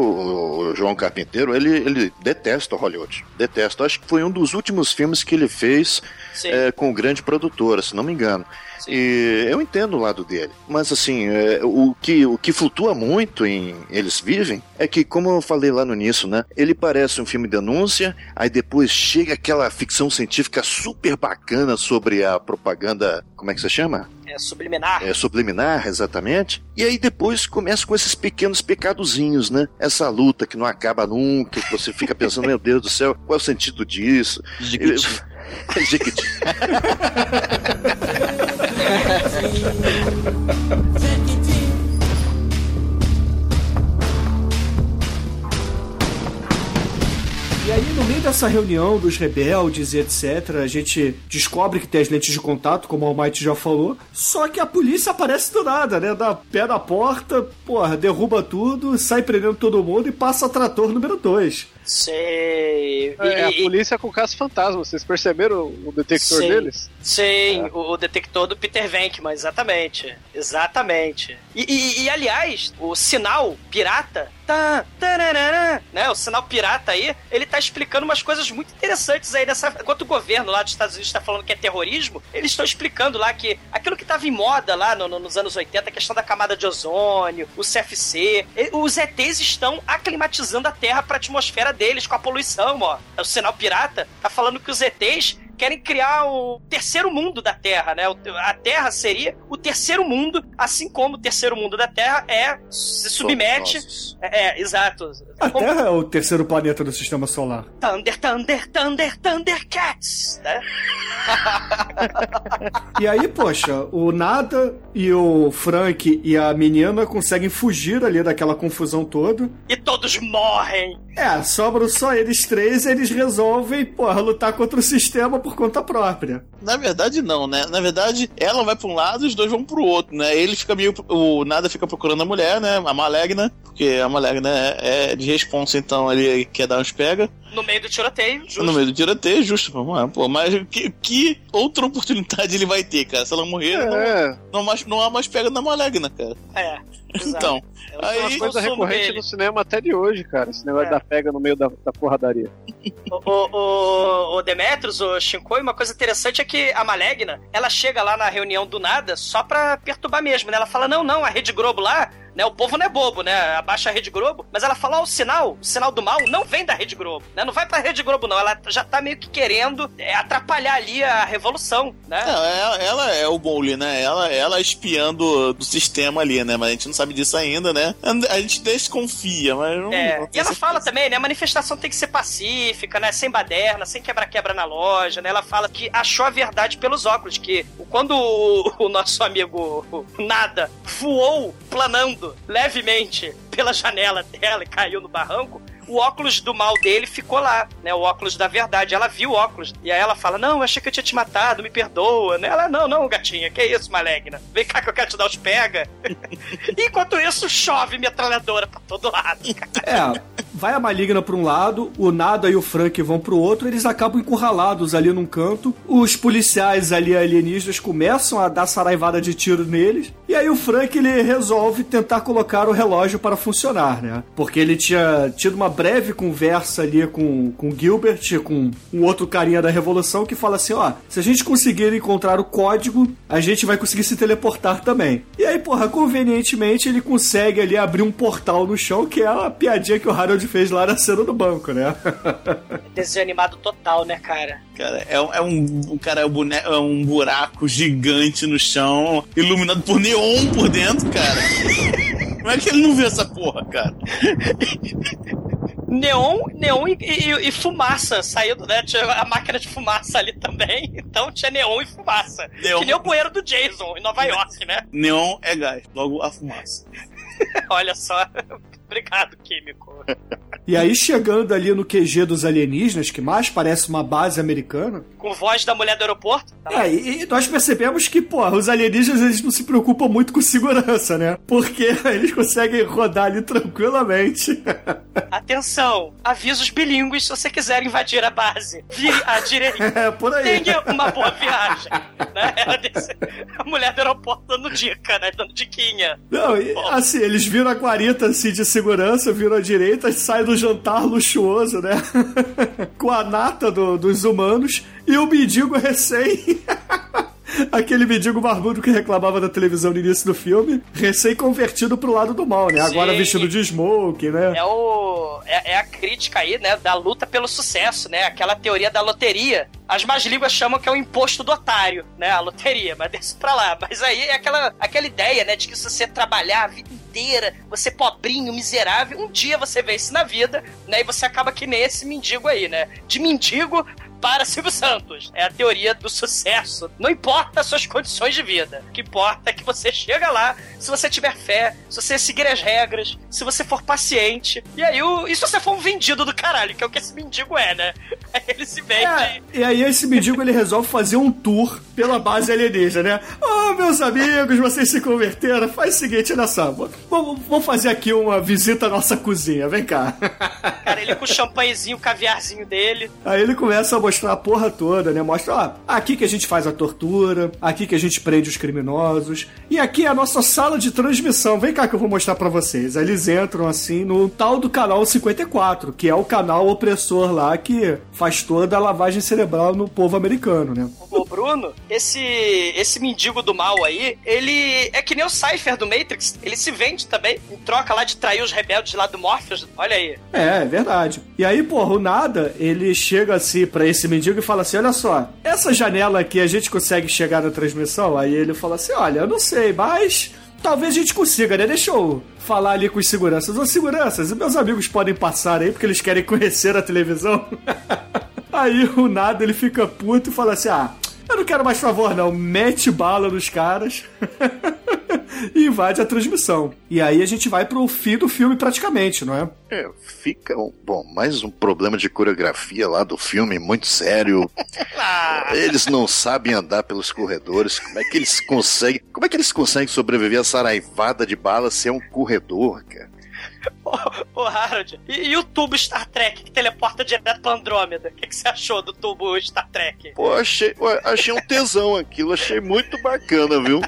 o João Carpinteiro, ele, ele detesta Hollywood. Detesta. Acho que foi um dos últimos filmes que ele fez é, com grande produtora, se não me engano. E eu entendo o lado dele. Mas assim, é, o, que, o que flutua muito em Eles Vivem é que, como eu falei lá no início, né? Ele parece um filme denúncia, aí depois chega aquela ficção científica super bacana sobre a propaganda. Como é que você chama? É subliminar. É, subliminar, exatamente. E aí depois começa com esses pequenos pecadozinhos, né? Essa luta que não acaba nunca, que você fica pensando, meu Deus do céu, qual é o sentido disso? Jequiti. Eu- Jequiti. E aí, no meio dessa reunião dos rebeldes e etc., a gente descobre que tem as lentes de contato, como o Almighty já falou. Só que a polícia aparece do nada, né? Dá pé na porta, porra, derruba tudo, sai prendendo todo mundo e passa trator número 2. Sei. É, a E- e- polícia com caça fantasma. Vocês perceberam o detector Sim. deles? Sim, o, o detector do Peter Venkman, exatamente. Exatamente. E, e- aliás, o sinal pirata. Tá, tararara, né? O sinal pirata aí, ele tá explicando umas coisas muito interessantes aí nessa. Enquanto o governo lá dos Estados Unidos tá falando que é terrorismo, eles estão explicando lá que aquilo que tava em moda lá no- no- nos anos 80, a questão da camada de ozônio, o CFC, os ETs estão aclimatizando a Terra pra atmosfera deles com a poluição, ó. O sinal pirata tá falando que os ETs querem criar o terceiro mundo da Terra, né? A Terra seria o terceiro mundo, assim como o terceiro mundo da Terra é se submete. É, é, exato. A Como Terra é o terceiro planeta do sistema solar. Thunder, Thunder, Thunder, Thundercats, né? E aí, poxa, o Nada e o Frank e a menina conseguem fugir ali daquela confusão toda. E todos morrem. É, sobram só eles três e eles resolvem, porra, lutar contra o sistema por conta própria. Na verdade, não, né? Na verdade, ela vai pra um lado e os dois vão pro outro, né? Ele fica meio. O Nada fica procurando a mulher, né? A Malegna, porque a Malegna é, é de responsa, então ele quer dar uns pega. No meio do tiroteio, justo. No meio do tiroteio, justo, vamos lá, pô. Mas que, que outra oportunidade ele vai ter, cara? Se ela morrer, É, não, não, mais, não há mais pega na Malegna, cara. É. Então, É aí- uma coisa recorrente dele. no cinema até de hoje, cara. Esse negócio É. da pega no meio da, da porradaria. O, o, o, o Demetrius, o Shinkoi, uma coisa interessante é que a Malegna, ela chega lá na reunião do nada só pra perturbar mesmo, né? Ela fala, não, não, a Rede Globo lá, né? O povo não é bobo, né? Abaixa a Rede Globo. Mas ela fala, ó, o sinal, o sinal do mal não vem da Rede Globo, né? Não vai pra Rede Globo, não. Ela já tá meio que querendo é, atrapalhar ali a revolução, né? Não, ela, ela é o Bowley, né? Ela, ela é espiando do sistema ali, né? Mas a gente não sabe disso ainda, né? A gente desconfia, mas não. É, não e ela certeza. fala também, né? A manifestação tem que ser pacífica, né? Sem baderna, sem quebra-quebra na loja, né? Ela fala que achou a verdade pelos óculos, que quando o, o nosso amigo Nada voou planando levemente pela janela dela e caiu no barranco, o óculos do mal dele ficou lá, né? O óculos da verdade. Ela viu o óculos. E aí ela fala: Não, eu achei que eu tinha te matado, me perdoa, né? Ela, não, não, gatinha, que isso, maligna? Vem cá que eu quero te dar os pega. Enquanto isso, chove metralhadora pra todo lado. É, vai a maligna pra um lado, o Nada e o Frank vão pro outro, eles acabam encurralados ali num canto. Os policiais ali alienígenas começam a dar saraivada de tiro neles. E aí o Frank ele resolve tentar colocar o relógio para funcionar, né? Porque ele tinha tido uma breve conversa ali com, com Gilbert, com um outro carinha da Revolução, que fala assim: ó, se a gente conseguir encontrar o código, a gente vai conseguir se teleportar também. E aí, porra, convenientemente ele consegue ali abrir um portal no chão, que é a piadinha que o Harold fez lá na cena do banco, né? Desenho animado total, né, cara? Cara, é, um- é um, cara é um, bone- é um buraco gigante no chão, iluminado por neon por dentro, cara. Como é que ele não vê essa porra, cara? Neon, neon e, e- e fumaça saindo, né? Tinha a máquina de fumaça ali também. Então tinha neon e fumaça. Neon. Que nem o bueiro do Jason em Nova York, né? Neon é gás, logo a fumaça. Olha só. Obrigado, químico. E aí, chegando ali no QG dos alienígenas, que mais parece uma base americana, Com voz da mulher do aeroporto. Tá? É, e, nós percebemos que, pô, os alienígenas eles não se preocupam muito com segurança, né? Porque eles conseguem rodar ali tranquilamente. Atenção, avisos bilíngues se você quiser invadir a base. Vire à direita. É, por aí. Tenha uma boa viagem. Né? Ela disse- A mulher do aeroporto dando dica, né? Dando diquinha. Não, e, assim, eles viram a guarita assim, de segurança, viram à direita e saem do jantar luxuoso, né? Com a nata do- dos humanos e o mendigo recém. Aquele mendigo barbudo que reclamava da televisão no início do filme, recém-convertido pro lado do mal, né? Agora Sim. vestido de smoke, né? É o. É, é a crítica aí, né? Da luta pelo sucesso, né? Aquela teoria da loteria. As más línguas chamam que é o imposto do otário, né? A loteria, mas desce pra lá. Mas aí é aquela, aquela ideia, né? De que se você trabalhar a vida inteira, você pobrinho, miserável, um dia você vence na vida, né? E você acaba que nem esse mendigo aí, né? De mendigo para Silvio Santos. É a teoria do sucesso. Não importa as suas condições de vida. O que importa é que você chega lá, se você tiver fé, se você seguir as regras, se você for paciente. E aí, o... e se você for um vendido do caralho, que é o que esse mendigo é, né? Aí ele se vende. É, e aí esse mendigo ele resolve fazer um tour pela base alienígena, né? Ô, meus amigos, vocês se converteram? Faz o seguinte, olha só. Vamos, vamos fazer aqui uma visita à nossa cozinha, vem cá. Cara, ele com o champanhezinho, o caviarzinho dele. Aí ele começa a mostrar a porra toda, né? Mostra, ó, aqui que a gente faz a tortura, aqui que a gente prende os criminosos, e aqui é a nossa sala de transmissão. Vem cá que eu vou mostrar pra vocês. Aí eles entram assim no tal do canal 54, que é o canal opressor lá que faz toda a lavagem cerebral no povo americano, né? Ô, Bruno, esse, esse mendigo do mal aí, ele é que nem o Cypher do Matrix. Ele se vende também, em troca lá de trair os rebeldes lá do Morpheus. Olha aí. É, é verdade. E aí, porra, o nada, ele chega assim pra esse mendigo e fala assim: olha só, essa janela aqui a gente consegue chegar na transmissão? Aí ele fala assim: olha, eu não sei, mas. Talvez a gente consiga, né? Deixa eu falar ali com os seguranças. Ô, seguranças, meus amigos podem passar aí porque eles querem conhecer a televisão. aí o nada ele fica puto e fala assim: ah, eu não quero mais favor, não. Mete bala nos caras. e invade a transmissão. E aí a gente vai pro fim do filme praticamente, não é? É, fica um, bom, mais um problema de coreografia lá do filme, muito sério. Eles não sabem andar pelos corredores. Como é que eles conseguem? Como é que eles conseguem sobreviver a saraivada de bala se é um corredor, cara? Ô, Harold, e, e o tubo Star Trek que teleporta direto pra Andrômeda? O que, que você achou do tubo Star Trek? Pô, achei, achei um tesão aquilo, achei muito bacana, viu?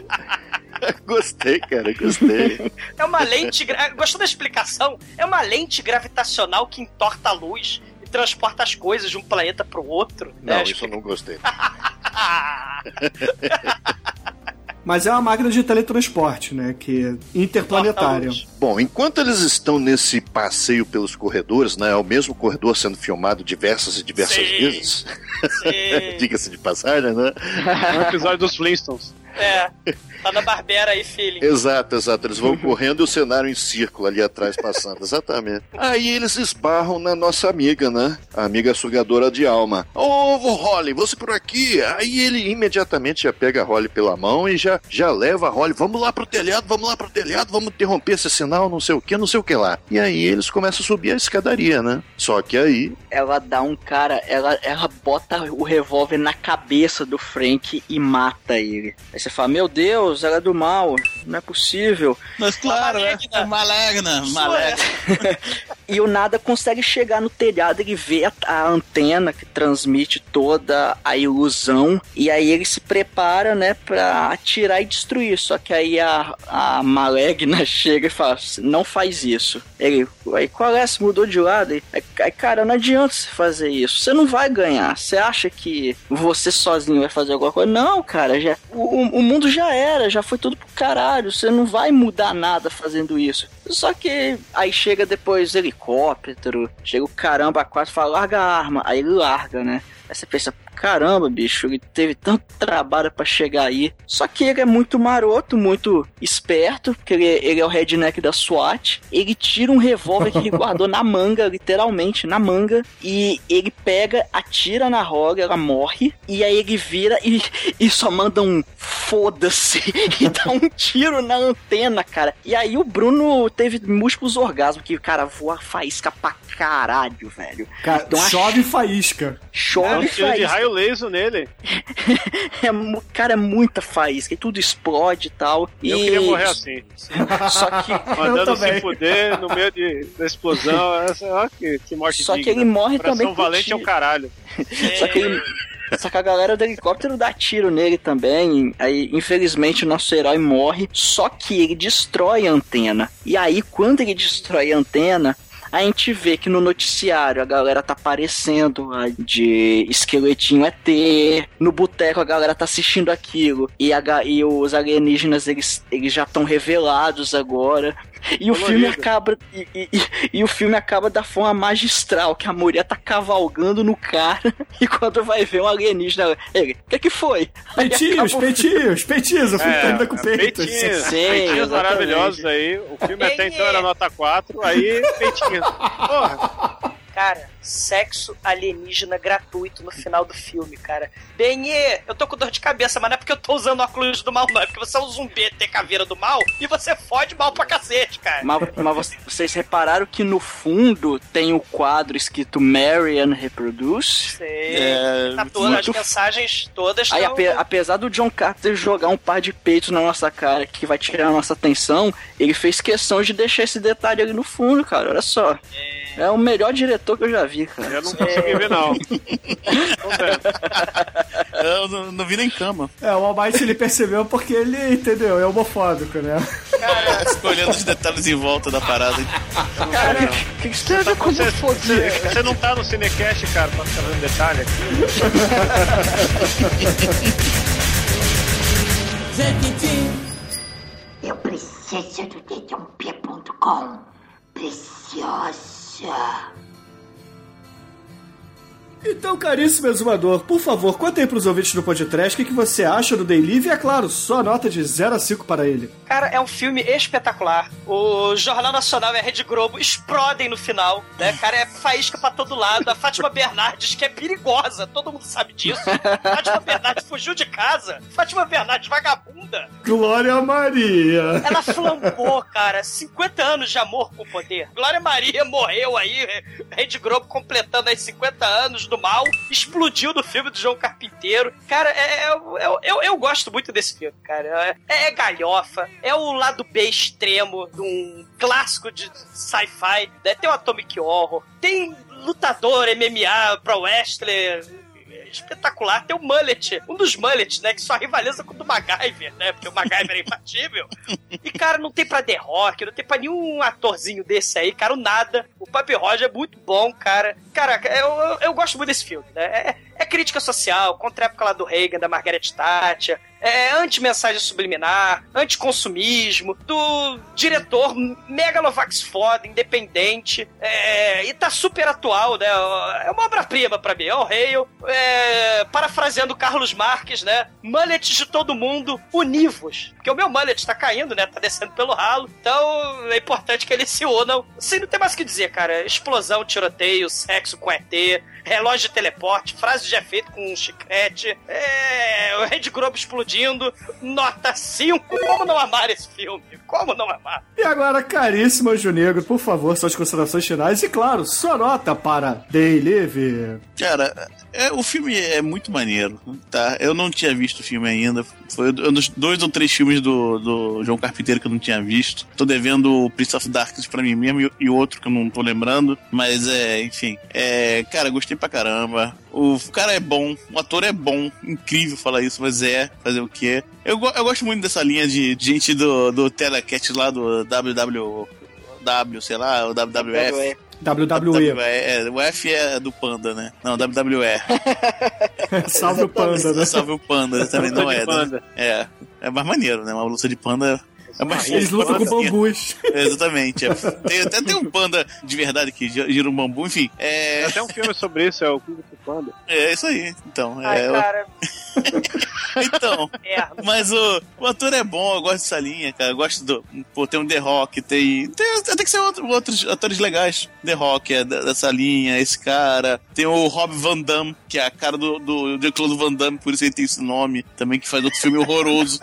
gostei, cara, gostei. É uma lente. gra- Gostou da explicação? É uma lente gravitacional que entorta a luz e transporta as coisas de um planeta pro outro. Não, né? isso eu não gostei. Mas é uma máquina de teletransporte, né? Que é interplanetária. Bom, enquanto eles estão nesse passeio pelos corredores, né? É o mesmo corredor sendo filmado diversas e diversas Sim. vezes. Diga-se de passagem, né? É um episódio dos Flintstones. É, tá na Barbera aí, feeling. Exato, exato. Eles vão correndo e o cenário em círculo ali atrás passando. Exatamente. Aí eles esbarram na nossa amiga, né? A amiga sugadora de alma. Ô, Holly, você por aqui? Aí ele imediatamente já pega a Holly pela mão e já, já leva a Holly. Vamos lá pro telhado, vamos lá pro telhado, vamos interromper esse sinal, não sei o que, não sei o que lá. E aí eles começam a subir a escadaria, né? Só que aí. Ela dá um cara, ela, ela bota o revólver na cabeça do Frank e mata ele. Você fala, meu Deus, ela é do mal, não é possível. Mas claro, né? Malegna, malegna. E o nada consegue chegar no telhado, ele vê a, a antena que transmite toda a ilusão, e aí ele se prepara, né, pra atirar e destruir. Só que aí a, a Malegna chega e fala: não faz isso. Ele, aí qual é? Se mudou de lado? Aí, aí, cara, não adianta você fazer isso. Você não vai ganhar. Você acha que você sozinho vai fazer alguma coisa? Não, cara, já, o, o mundo já era, já foi tudo pro caralho. Você não vai mudar nada fazendo isso. Só que aí chega depois helicóptero, chega o caramba a quatro e fala, larga a arma. Aí ele larga, né? Aí você pensa, caramba, bicho, ele teve tanto trabalho pra chegar aí. Só que ele é muito maroto, muito esperto, porque ele, ele é o redneck da SWAT. Ele tira um revólver que ele guardou na manga, literalmente, na manga, e ele pega, atira na roga, ela morre, e aí ele vira e, e só manda um foda-se e dá um tiro na antena, cara. E aí o Bruno teve múltiplos orgasmos, que, cara, voa faísca pra caralho, velho. Cara, Então, a- chove faísca. Um Chove tiro de faísca. Raio laser nele. É, cara, é muita faísca e tudo explode e tal. Eu e... queria morrer assim. Só que, Mandando se fuder no meio de, da explosão. Essa, ó, que, que morte Só que digna. ele morre Coração também com valente é o caralho. só que ele- Só que a galera do helicóptero dá tiro nele também. Aí, infelizmente, o nosso herói morre. Só que ele destrói a antena. E aí, quando ele destrói a antena, a gente vê que no noticiário a galera tá aparecendo de esqueletinho ET. No boteco a galera tá assistindo aquilo. E, a e os alienígenas, eles, eles já estão revelados agora. E o filme acaba. E, e- e- e o filme acaba da forma magistral, que a mulher tá cavalgando no cara e quando vai ver um alienígena, ele, o que que foi? Peitinhos, acaba o filme- peitinhos, peitinhos. O filme É, termina com peitos. peitinhos, Sim, peitinhos maravilhosos aí. O filme até então era nota 4, aí peitinhos. Porra, oh. Cara, sexo alienígena gratuito no final do filme, cara. Benê, eu tô com dor de cabeça, mas não é porque eu tô usando óculos do mal, não. É porque você é um zumbi tem caveira do mal e você fode mal pra cacete, cara. Mas, mas vocês- repararam que no fundo tem o quadro escrito Marian Reproduce? Sei. É, tá todas as muito- mensagens todas Aí, tão- ape- apesar do John Carter jogar um par de peitos na nossa cara que vai tirar a nossa atenção, ele fez questão de deixar esse detalhe ali no fundo, cara. Olha só. É o melhor diretor que eu já vi, cara. eu não consegui ver, não. Eu não, não vi nem cama. É, o Almighty ele percebeu porque ele, entendeu, é homofóbico, né? Escolhendo os detalhes em volta da parada. Cara, o que isso tem a ver com Você, você, você não tá no Cinecast, cara, pra ficar vendo detalhe aqui. Eu preciso do dedãopia.com. Preciosa. Então, caríssimo exumador, por favor, conta aí pros ouvintes do podcast o que, que você acha do Day Live e, é claro, só nota de 0 a 5 para ele. Cara, é um filme espetacular. O Jornal Nacional e a Rede Globo explodem no final, né? Cara, é faísca pra todo lado. A Fátima Bernardes, que é perigosa, todo mundo sabe disso. Fátima Bernardes fugiu de casa. Fátima Bernardes, vagabunda. Glória Maria! Ela flambou, cara. 50 anos de amor com poder. Glória Maria morreu aí, Rede Globo completando aí 50 anos do mal, explodiu no filme do João Carpinteiro. Cara, é, é- eu, eu, eu gosto muito desse filme, cara. É, é galhofa, é o lado B extremo de um clássico de sci-fi. né? Tem o Atomic Horror, tem lutador, MMA, pro wrestler, espetacular. Tem o Mullet, um dos Mullets, né? Que só rivaliza com o do MacGyver, né? Porque o MacGyver é imbatível. E, cara, não tem pra The Rock, não tem pra nenhum atorzinho desse aí, cara, o nada. O Papi Roger é muito bom, cara. Cara, eu, eu, eu gosto muito desse filme, né? É, é crítica social, contra a época lá do Reagan, da Margaret Thatcher. É anti-mensagem subliminar, anti-consumismo, do diretor megalovax foda, independente, é, e tá super atual, né? É uma obra-prima pra mim, é o Hale, é, parafraseando Carlos Marques, né? Mullet de todo mundo, univos. Porque o meu mullet tá caindo, né? Tá descendo pelo ralo, então é importante que eles se unam. Assim, não tem mais o que dizer, cara. Explosão, tiroteio, sexo com ET, relógio de teleporte, frase de efeito com um chiclete, é, o Rede Globo explodindo, nota 5. Como não amar esse filme? Como não amar? E agora, caríssimo Anjo Negro, por favor, suas considerações finais e, claro, sua nota para Day Live. Cara, é, o filme é muito maneiro, tá? Eu não tinha visto o filme ainda. Foi um dos dois ou três filmes do, do João Carpinteiro que eu não tinha visto. Tô devendo o Prince of Darkness pra mim mesmo e, e outro que eu não tô lembrando. Mas é, enfim. É, cara, gostei pra caramba. O cara é bom, o ator é bom, incrível falar isso, mas é, fazer o quê? Eu, eu gosto muito dessa linha de gente do, do Telecat lá do WWW, sei lá, o WWF. WWE. É, o F é do Panda, né? Não, WWE. Salve o Panda, né? Salve o Panda, também não é. panda. Né? É. É mais maneiro, né? Uma luta de panda É uma Eles lutam com bambus. Exatamente. é. Tem, até tem um panda de verdade que gira um bambu, enfim. É, Tem até um filme sobre isso, é o Kung Fu Panda. é isso aí. Então, Ai, é, cara. então. É. Mas o, o ator é bom, eu gosto dessa linha, cara. Eu gosto do. Pô, tem um The Rock, tem. Tem, tem que ser outro- outros atores legais. The Rock é da- dessa linha, esse cara. Tem o Rob Van Damme, que é a cara do, do Jean-Claude Van Damme, por isso ele tem esse nome. Também que faz outro filme horroroso.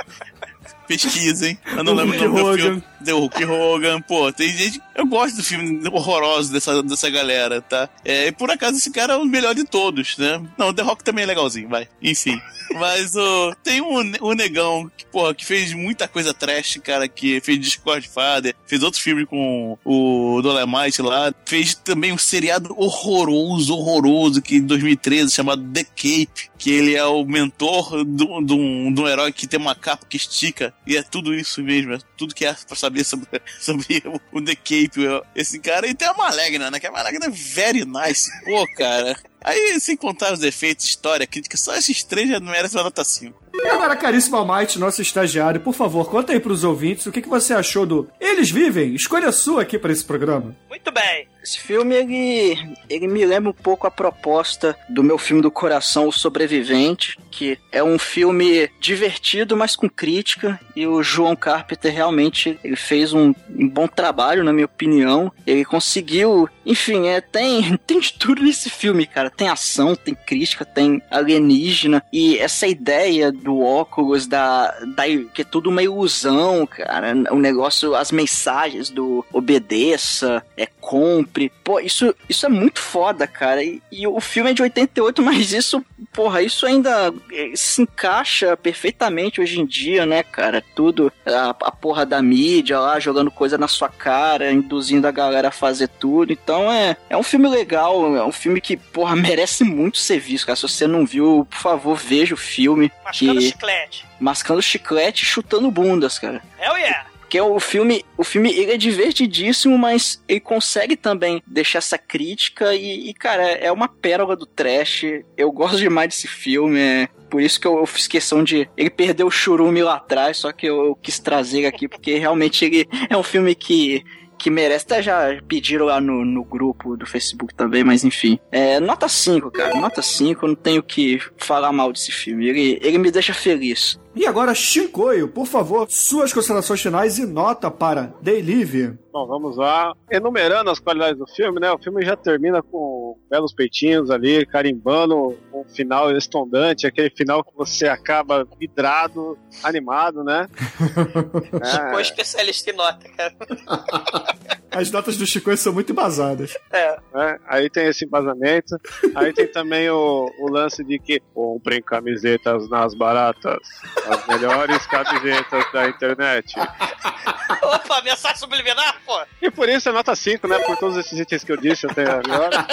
Pesquisem. Eu não O lembro Hulk o nome do Hogan. filme. Deu Hulk Hogan. Pô, tem gente. Eu gosto do filme horroroso dessa, dessa galera, tá? É, e por acaso esse cara é o melhor de todos, né? Não, o The Rock também é legalzinho, vai. Enfim. Mas o tem um, um negão que, porra, que fez muita coisa trash, cara, que fez Discord Father, fez outro filme com o Dolemite lá, fez também um seriado horroroso, horroroso, que em 2013, chamado The Cape, que ele é o mentor do- de um herói que tem uma capa que estica, e é tudo isso mesmo, é tudo que é pra saber sobre, sobre o, The Cape, esse cara, e tem a Malegna, né, que a Malegna é very nice, pô, cara. Aí, sem contar os defeitos, história, crítica, só esses três já não merecem uma nota 5. E agora, caríssimo Almighty, nosso estagiário, por favor, conta aí pros ouvintes o que, que você achou do Eles Vivem. Escolha sua aqui pra esse programa. Muito bem. Esse filme, ele, ele me lembra um pouco a proposta do meu filme do coração, O Sobrevivente, que é um filme divertido, mas com crítica, e o João Carpenter realmente ele fez um, um bom trabalho, na minha opinião. Ele conseguiu, enfim, é, tem, tem de tudo nesse filme, cara. Tem ação, tem crítica, tem alienígena, e essa ideia do óculos, da, da que é tudo uma ilusão, cara. O negócio, as mensagens do obedeça, é compre. Pô, isso, isso é muito foda, cara. E, e o filme é de 88, mas isso, porra, isso ainda eh, se encaixa perfeitamente hoje em dia, né, cara? Tudo, a, a porra da mídia lá jogando coisa na sua cara, induzindo a galera a fazer tudo. Então é, é um filme legal, é um filme que, porra, merece muito ser visto, cara. Se você não viu, por favor, veja o filme. Mascando que... chiclete. Mascando chiclete e chutando bundas, cara. Hell yeah. Porque o filme, o filme ele é divertidíssimo, mas ele consegue também deixar essa crítica e, e, cara, é uma pérola do trash. Eu gosto demais desse filme, é por isso que eu, eu fiz questão de. Ele perdeu o churume lá atrás, só que eu, eu quis trazer aqui, porque realmente ele é um filme que. Que merece, até já pediram lá no, no grupo do Facebook também, mas enfim. É, nota 5, cara, nota 5, eu não tenho que falar mal desse filme. Ele, ele me deixa feliz. E agora, Shinkoio, por favor, suas considerações finais e nota para Day Live. Bom, vamos lá. Enumerando as qualidades do filme, né? O filme já termina com belos peitinhos ali, carimbando um final estondante, aquele final que você acaba vidrado, animado, né? Ficou é, especialista em nota, cara. As notas do Shinkoio são muito embasadas. É. né? Aí tem esse embasamento. Aí tem também o, o lance de que comprem camisetas nas baratas. As melhores camisetas da internet. Opa, mensagem subliminar, pô. E por isso é nota 5, né? Por todos esses itens que eu disse até agora.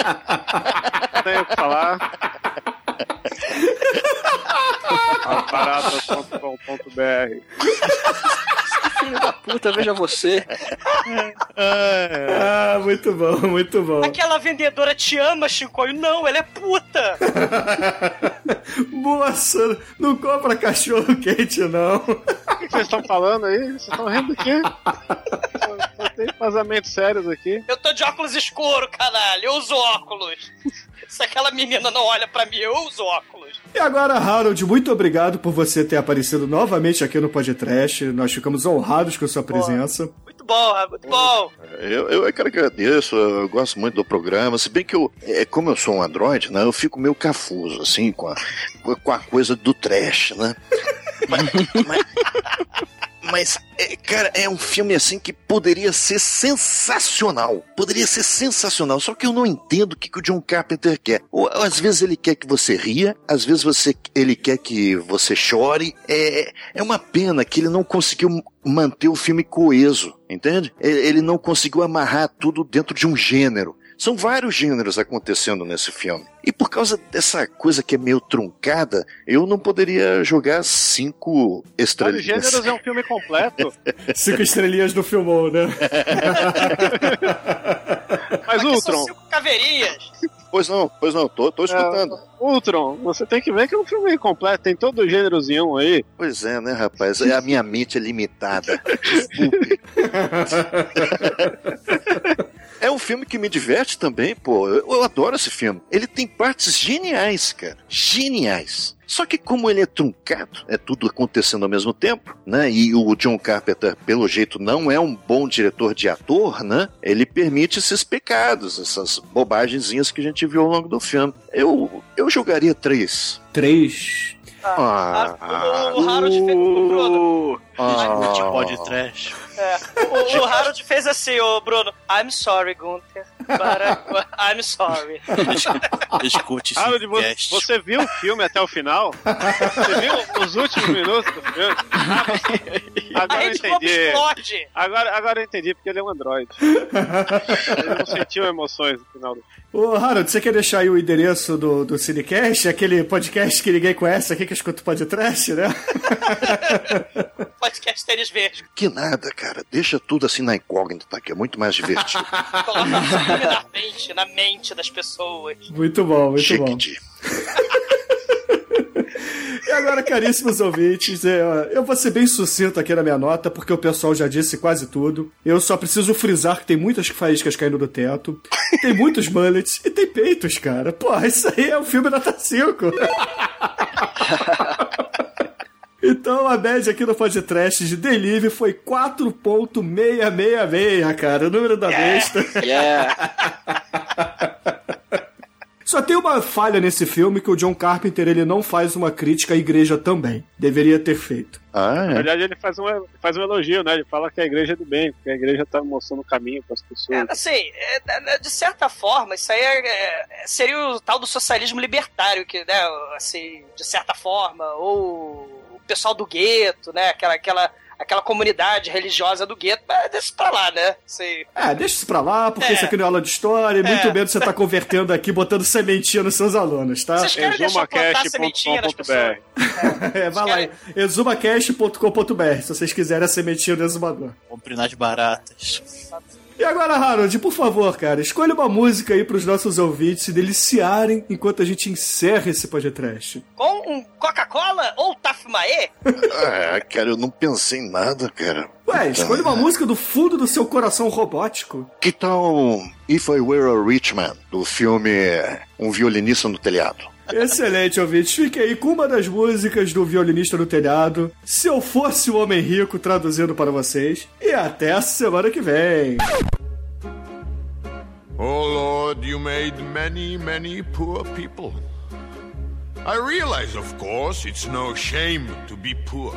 Não tenho o que falar. Baratas.com.br Filho da puta, veja você. Ah, muito bom, muito bom. Aquela vendedora te ama, Chicoio. Não, ela é puta. Moça, não compra cachorro quente, não. O que vocês estão falando aí? Vocês estão rindo do quê? Só, só tem vazamentos sérios aqui. Eu tô de óculos escuro, caralho. Eu uso óculos. Se aquela menina não olha pra mim, eu uso óculos. E agora, Harold, muito obrigado por você ter aparecido novamente aqui no Podcast. Nós ficamos honrados com a sua presença. Muito bom, muito bom. Eu, eu é que agradeço, eu gosto muito do programa, se bem que eu, é, como eu sou um androide, né, eu fico meio cafuso, assim, com a, com a coisa do trash, né? mas, mas, mas, é, cara, é um filme assim que poderia ser sensacional. Poderia ser sensacional, só que eu não entendo o que, que o John Carpenter quer. Ou, às vezes ele quer que você ria, às vezes você, ele quer que você chore. É, é uma pena que ele não conseguiu manter o filme coeso, entende? Ele ele não conseguiu amarrar tudo dentro de um gênero. São vários gêneros acontecendo nesse filme. E por causa dessa coisa que é meio truncada, eu não poderia jogar cinco Vários estrelinhas. Gêneros é um filme completo. Cinco estrelinhas do filmou, né? Mas Aqui são Ultron, cinco caveirinhas. Pois não, pois não, tô, tô escutando. É, Ultron, você tem que ver que é um filme completo, tem todo o gêneros em um aí. Pois é, né, rapaz? É a minha mente é limitada. Desculpe. É um filme que me diverte também, pô. Eu, eu adoro esse filme. Ele tem partes geniais, cara. Geniais. Só que como ele é truncado, é tudo acontecendo ao mesmo tempo, né? E o John Carpenter, pelo jeito, não é um bom diretor de ator, né? Ele permite esses pecados, essas bobagenzinhas que a gente viu ao longo do filme. Eu, eu jogaria três. Três. Ah, O, o Harold fez. o Bruno. ah, Tipo pode trash. É, o, o Harold fez assim, o Bruno. I'm sorry, Gunther. But I- I'm sorry. Escute esse Harold, vo- cast. você viu o filme até o final? Você viu os últimos minutos do filme? Agora eu entendi. Agora, agora eu entendi, porque ele é um androide. Ele não sentiu emoções no final do Ô, Harold, você quer deixar aí o endereço do, do Cinecast? Aquele podcast que ninguém conhece aqui, que escuta o podcast, né? Podcast tênis verde. que nada, cara. Deixa tudo assim na incógnita, que é muito mais divertido. Coloca na mente, na mente das pessoas. Muito bom, muito bom. E agora, caríssimos ouvintes, é, eu vou ser bem sucinto aqui na minha nota, porque o pessoal já disse quase tudo. Eu só preciso frisar que tem muitas faíscas caindo do teto, tem muitos mullets e tem peitos, cara. Porra, isso aí é um filme nota 5. Então a média aqui no podcast de Delivery foi 4.666, cara. O número da besta. Yeah. Só tem uma falha nesse filme que o John Carpenter ele não faz uma crítica à igreja também. Deveria ter feito. Ah, Na é. verdade, ele faz um, faz um elogio, né? Ele fala que a igreja é do bem, que a igreja tá mostrando o caminho para as pessoas. É, assim, é, né, de certa forma, isso aí é- é- seria o tal do socialismo libertário, que, né, assim, de certa forma, ou o pessoal do gueto, né, aquela, aquela, aquela comunidade religiosa do gueto, mas deixa pra lá, né, assim, É, deixa isso pra lá, porque É. isso aqui não é aula de história, e muito É. menos você tá convertendo aqui, botando sementinha nos seus alunos, tá? Vocês querem? Exumacast.com.br É, vai lá, exumacast.com.br, se vocês quiserem a sementinha do exumador. Compre nas baratas. E agora, Harold, por favor, cara, escolha uma música aí pros nossos ouvintes se deliciarem enquanto a gente encerra esse podcast. Com um Coca-Cola ou Tafmaê? Ah, cara, eu não pensei em nada, cara. Ué, escolha uma música do fundo do seu coração robótico. Que tal If I Were a Rich Man, do filme Um Violinista no Telhado? Excelente, ouvintes. Fique aí com uma das músicas do Violinista no Telhado. Se eu fosse o Homem Rico, traduzindo para vocês. E até a semana que vem. Oh Lord, you made many, many poor people. I realize, of course, it's no shame to be poor.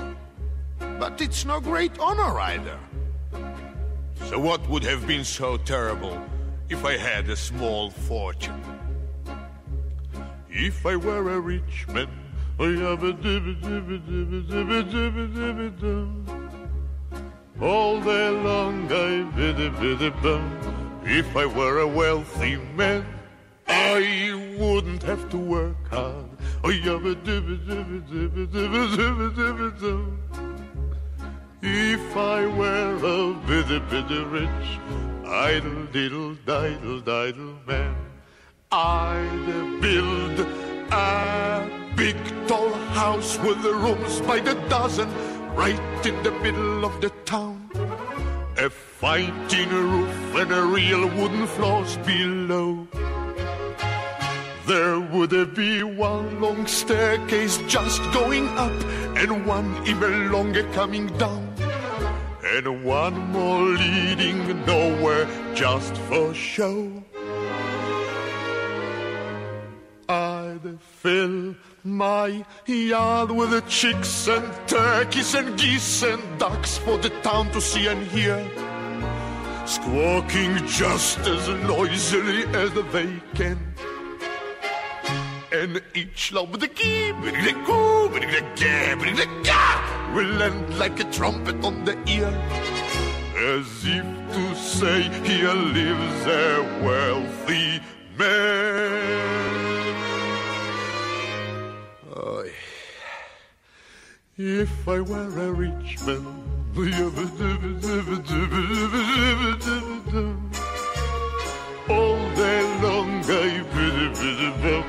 But it's no great honor either. So what would have been so terrible if I had a small fortune? If I were a rich man, I have a dibba dibba dibba dibba dibba dibba dum. All day long I biddy biddy bum. If I were a wealthy man, I wouldn't have to work hard. I have a dibba dibba dibba dibba dibba dibba dum. If I were a biddy biddy rich, idle diddle diddle diddle man, I'd build a big tall house with the rooms by the dozen, right in the middle of the town. A fighting roof and a real wooden floors below. There would be one long staircase just going up, and one even longer coming down, and one more leading nowhere just for show. I'd fill my yard with chicks and turkeys and geese and ducks for the town to see and hear. Squawking just as noisily as they can. And each with the with the coo, the ga, with the ga, will end like a trumpet on the ear. As if to say, here lives a wealthy man. If I were a rich man, all day long I.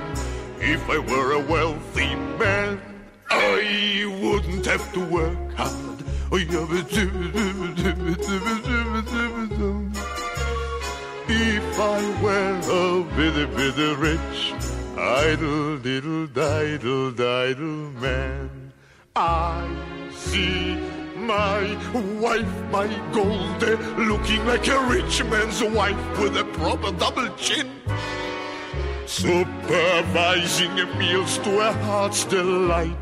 If I were a wealthy man, I wouldn't have to work hard. Oh. If I were a bitty rich, idle diddle diddle diddle man, I see my wife, my gold, looking like a rich man's wife with a proper double chin. Supervising meals to her heart's delight.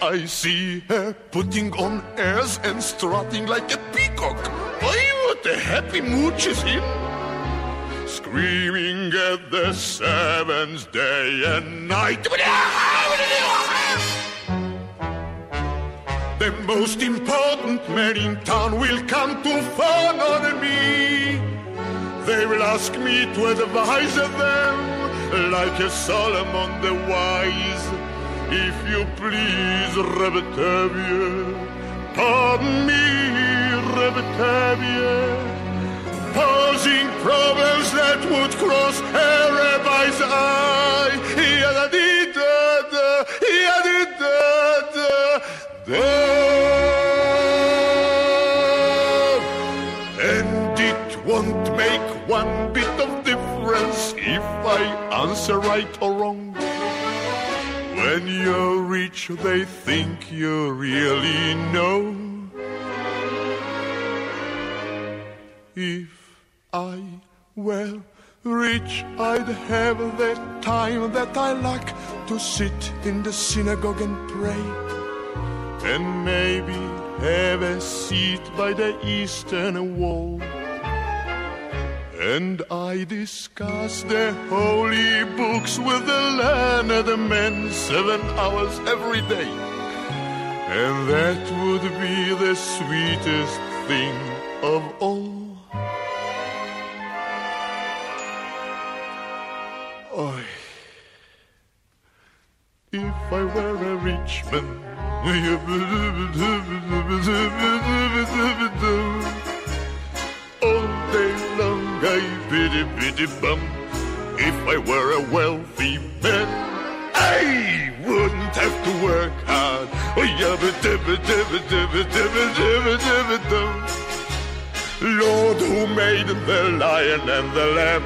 I see her putting on airs and strutting like a peacock. Oh, what a happy mood she's in. Screaming at the seventh day and night. The most important man in town will come to on me. They will ask me to advise them like a Solomon the wise. If you please, Rebetavia, pardon me, Rebetavia, posing problems that would cross a rabbi's eye. And it won't make one bit of difference if I answer right or wrong. When you're rich, they think you really know. If I were rich, I'd have the time that I lack to sit in the synagogue and pray. And maybe have a seat by the eastern wall. And I discuss the holy books with the learned men seven hours every day. And that would be the sweetest thing of all. I, if I were a rich man, all day long I biddy biddy bum. If I were a wealthy man, I wouldn't have to work hard. Oh. Lord, who made the lion and the lamb,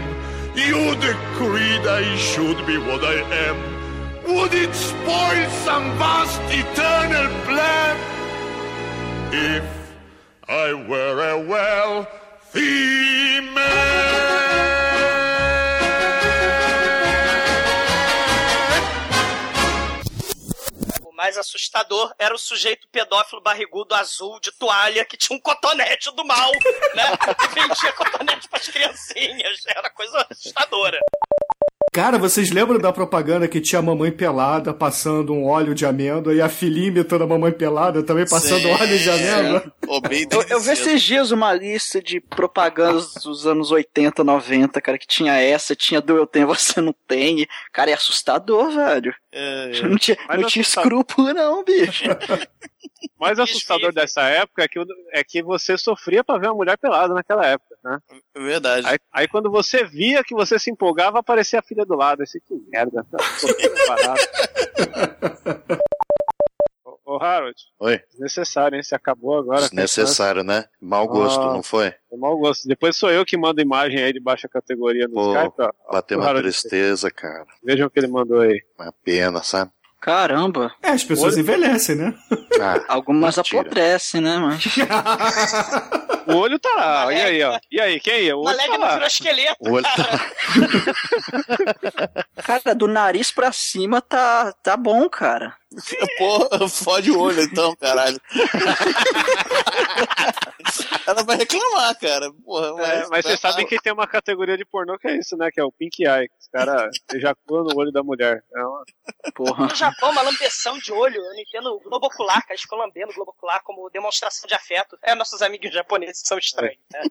you decreed I should be what I am. Would it spoil some vast eternal plan if I were a wealthy O mais assustador era o sujeito pedófilo barrigudo azul de toalha que tinha um cotonete do mal, né? E vendia cotonete pras criancinhas. Era coisa assustadora. Cara, vocês lembram da propaganda que tinha a mamãe pelada passando um óleo de amêndoa e a filhinha imitando a mamãe pelada também passando Sim. óleo de amêndoa? Eu, eu vi esses dias uma lista de propagandas dos anos 80, 90, cara, que tinha essa, tinha do Eu Tenho, Você Não Tem. Cara, é assustador, velho. É, Não tinha, Mas não tinha assustador. escrúpulo, não, bicho. O mais assustador dessa época é que, é que você sofria pra ver uma mulher pelada naquela época, né? é verdade. Aí, aí quando você via que você se empolgava, aparecia a filha do lado. Esse que merda. Tá. Ô, ô, Harold, Oi? desnecessário, hein? Você acabou agora. Desnecessário, né? Mau gosto, Ah. não foi? É mau gosto. Depois sou eu que mando imagem aí de baixa categoria no Pô, Skype. ó. Bateu Ô, uma Harold, tristeza, cara. Vejam o que ele mandou aí. Uma pena, sabe? Caramba. É, as pessoas envelhecem, né? Ah, Algumas Mentira. apodrecem, né, mas... O olho tá lá. E aí, ó. E aí, quem ia? O olho tá não lá. virou esqueleto, o olho cara. tá... Cara, do nariz pra cima tá, tá bom, cara. Porra, fode o olho então, caralho. Ela vai reclamar, cara. Porra, É, mas vocês sabem que tem uma categoria de pornô que é isso, né? Que é o Pink Eye. que Os caras ejaculam no olho da mulher. É uma... Porra. No Japão, uma lambeção de olho. Eu não entendo o globo ocular, cara. Eles ficam lambendo o globo ocular como demonstração de afeto. É, nossos amigos japoneses são estranhos, né?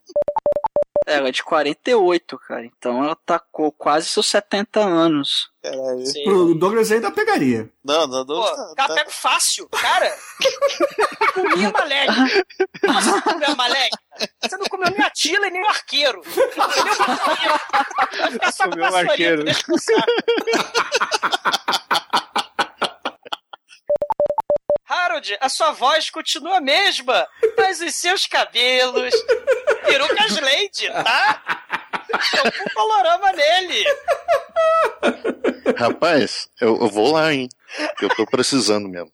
Ela é de 48, cara. Então ela com quase seus 70 anos. Caralho. Sim. Pro Douglas ainda pegaria. Não, não, não. Pô, tá- cara, tá- pego fácil. Cara, comia Malek. Como você não comeu Malek? Você não comeu nem a Tila e nem o arqueiro. Entendeu? Vai ficar só com Comeu o arqueiro. Harold, a sua voz continua a mesma, mas os seus cabelos. Perucas Lady, tá? Eu fui colorama nele. Rapaz, eu, eu vou lá, hein? Eu tô precisando mesmo.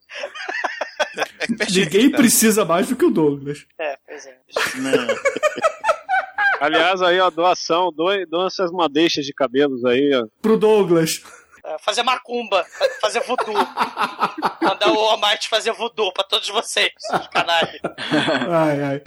Ninguém precisa mais do que o Douglas. É, pois é. Não. Aliás, aí, ó, doação, doe, doa essas madeixas de cabelos aí, ó. Pro Douglas. É, fazer macumba, fazer voodoo. Mandar o Almighty fazer voodoo pra todos vocês, canalha. Ai, ai.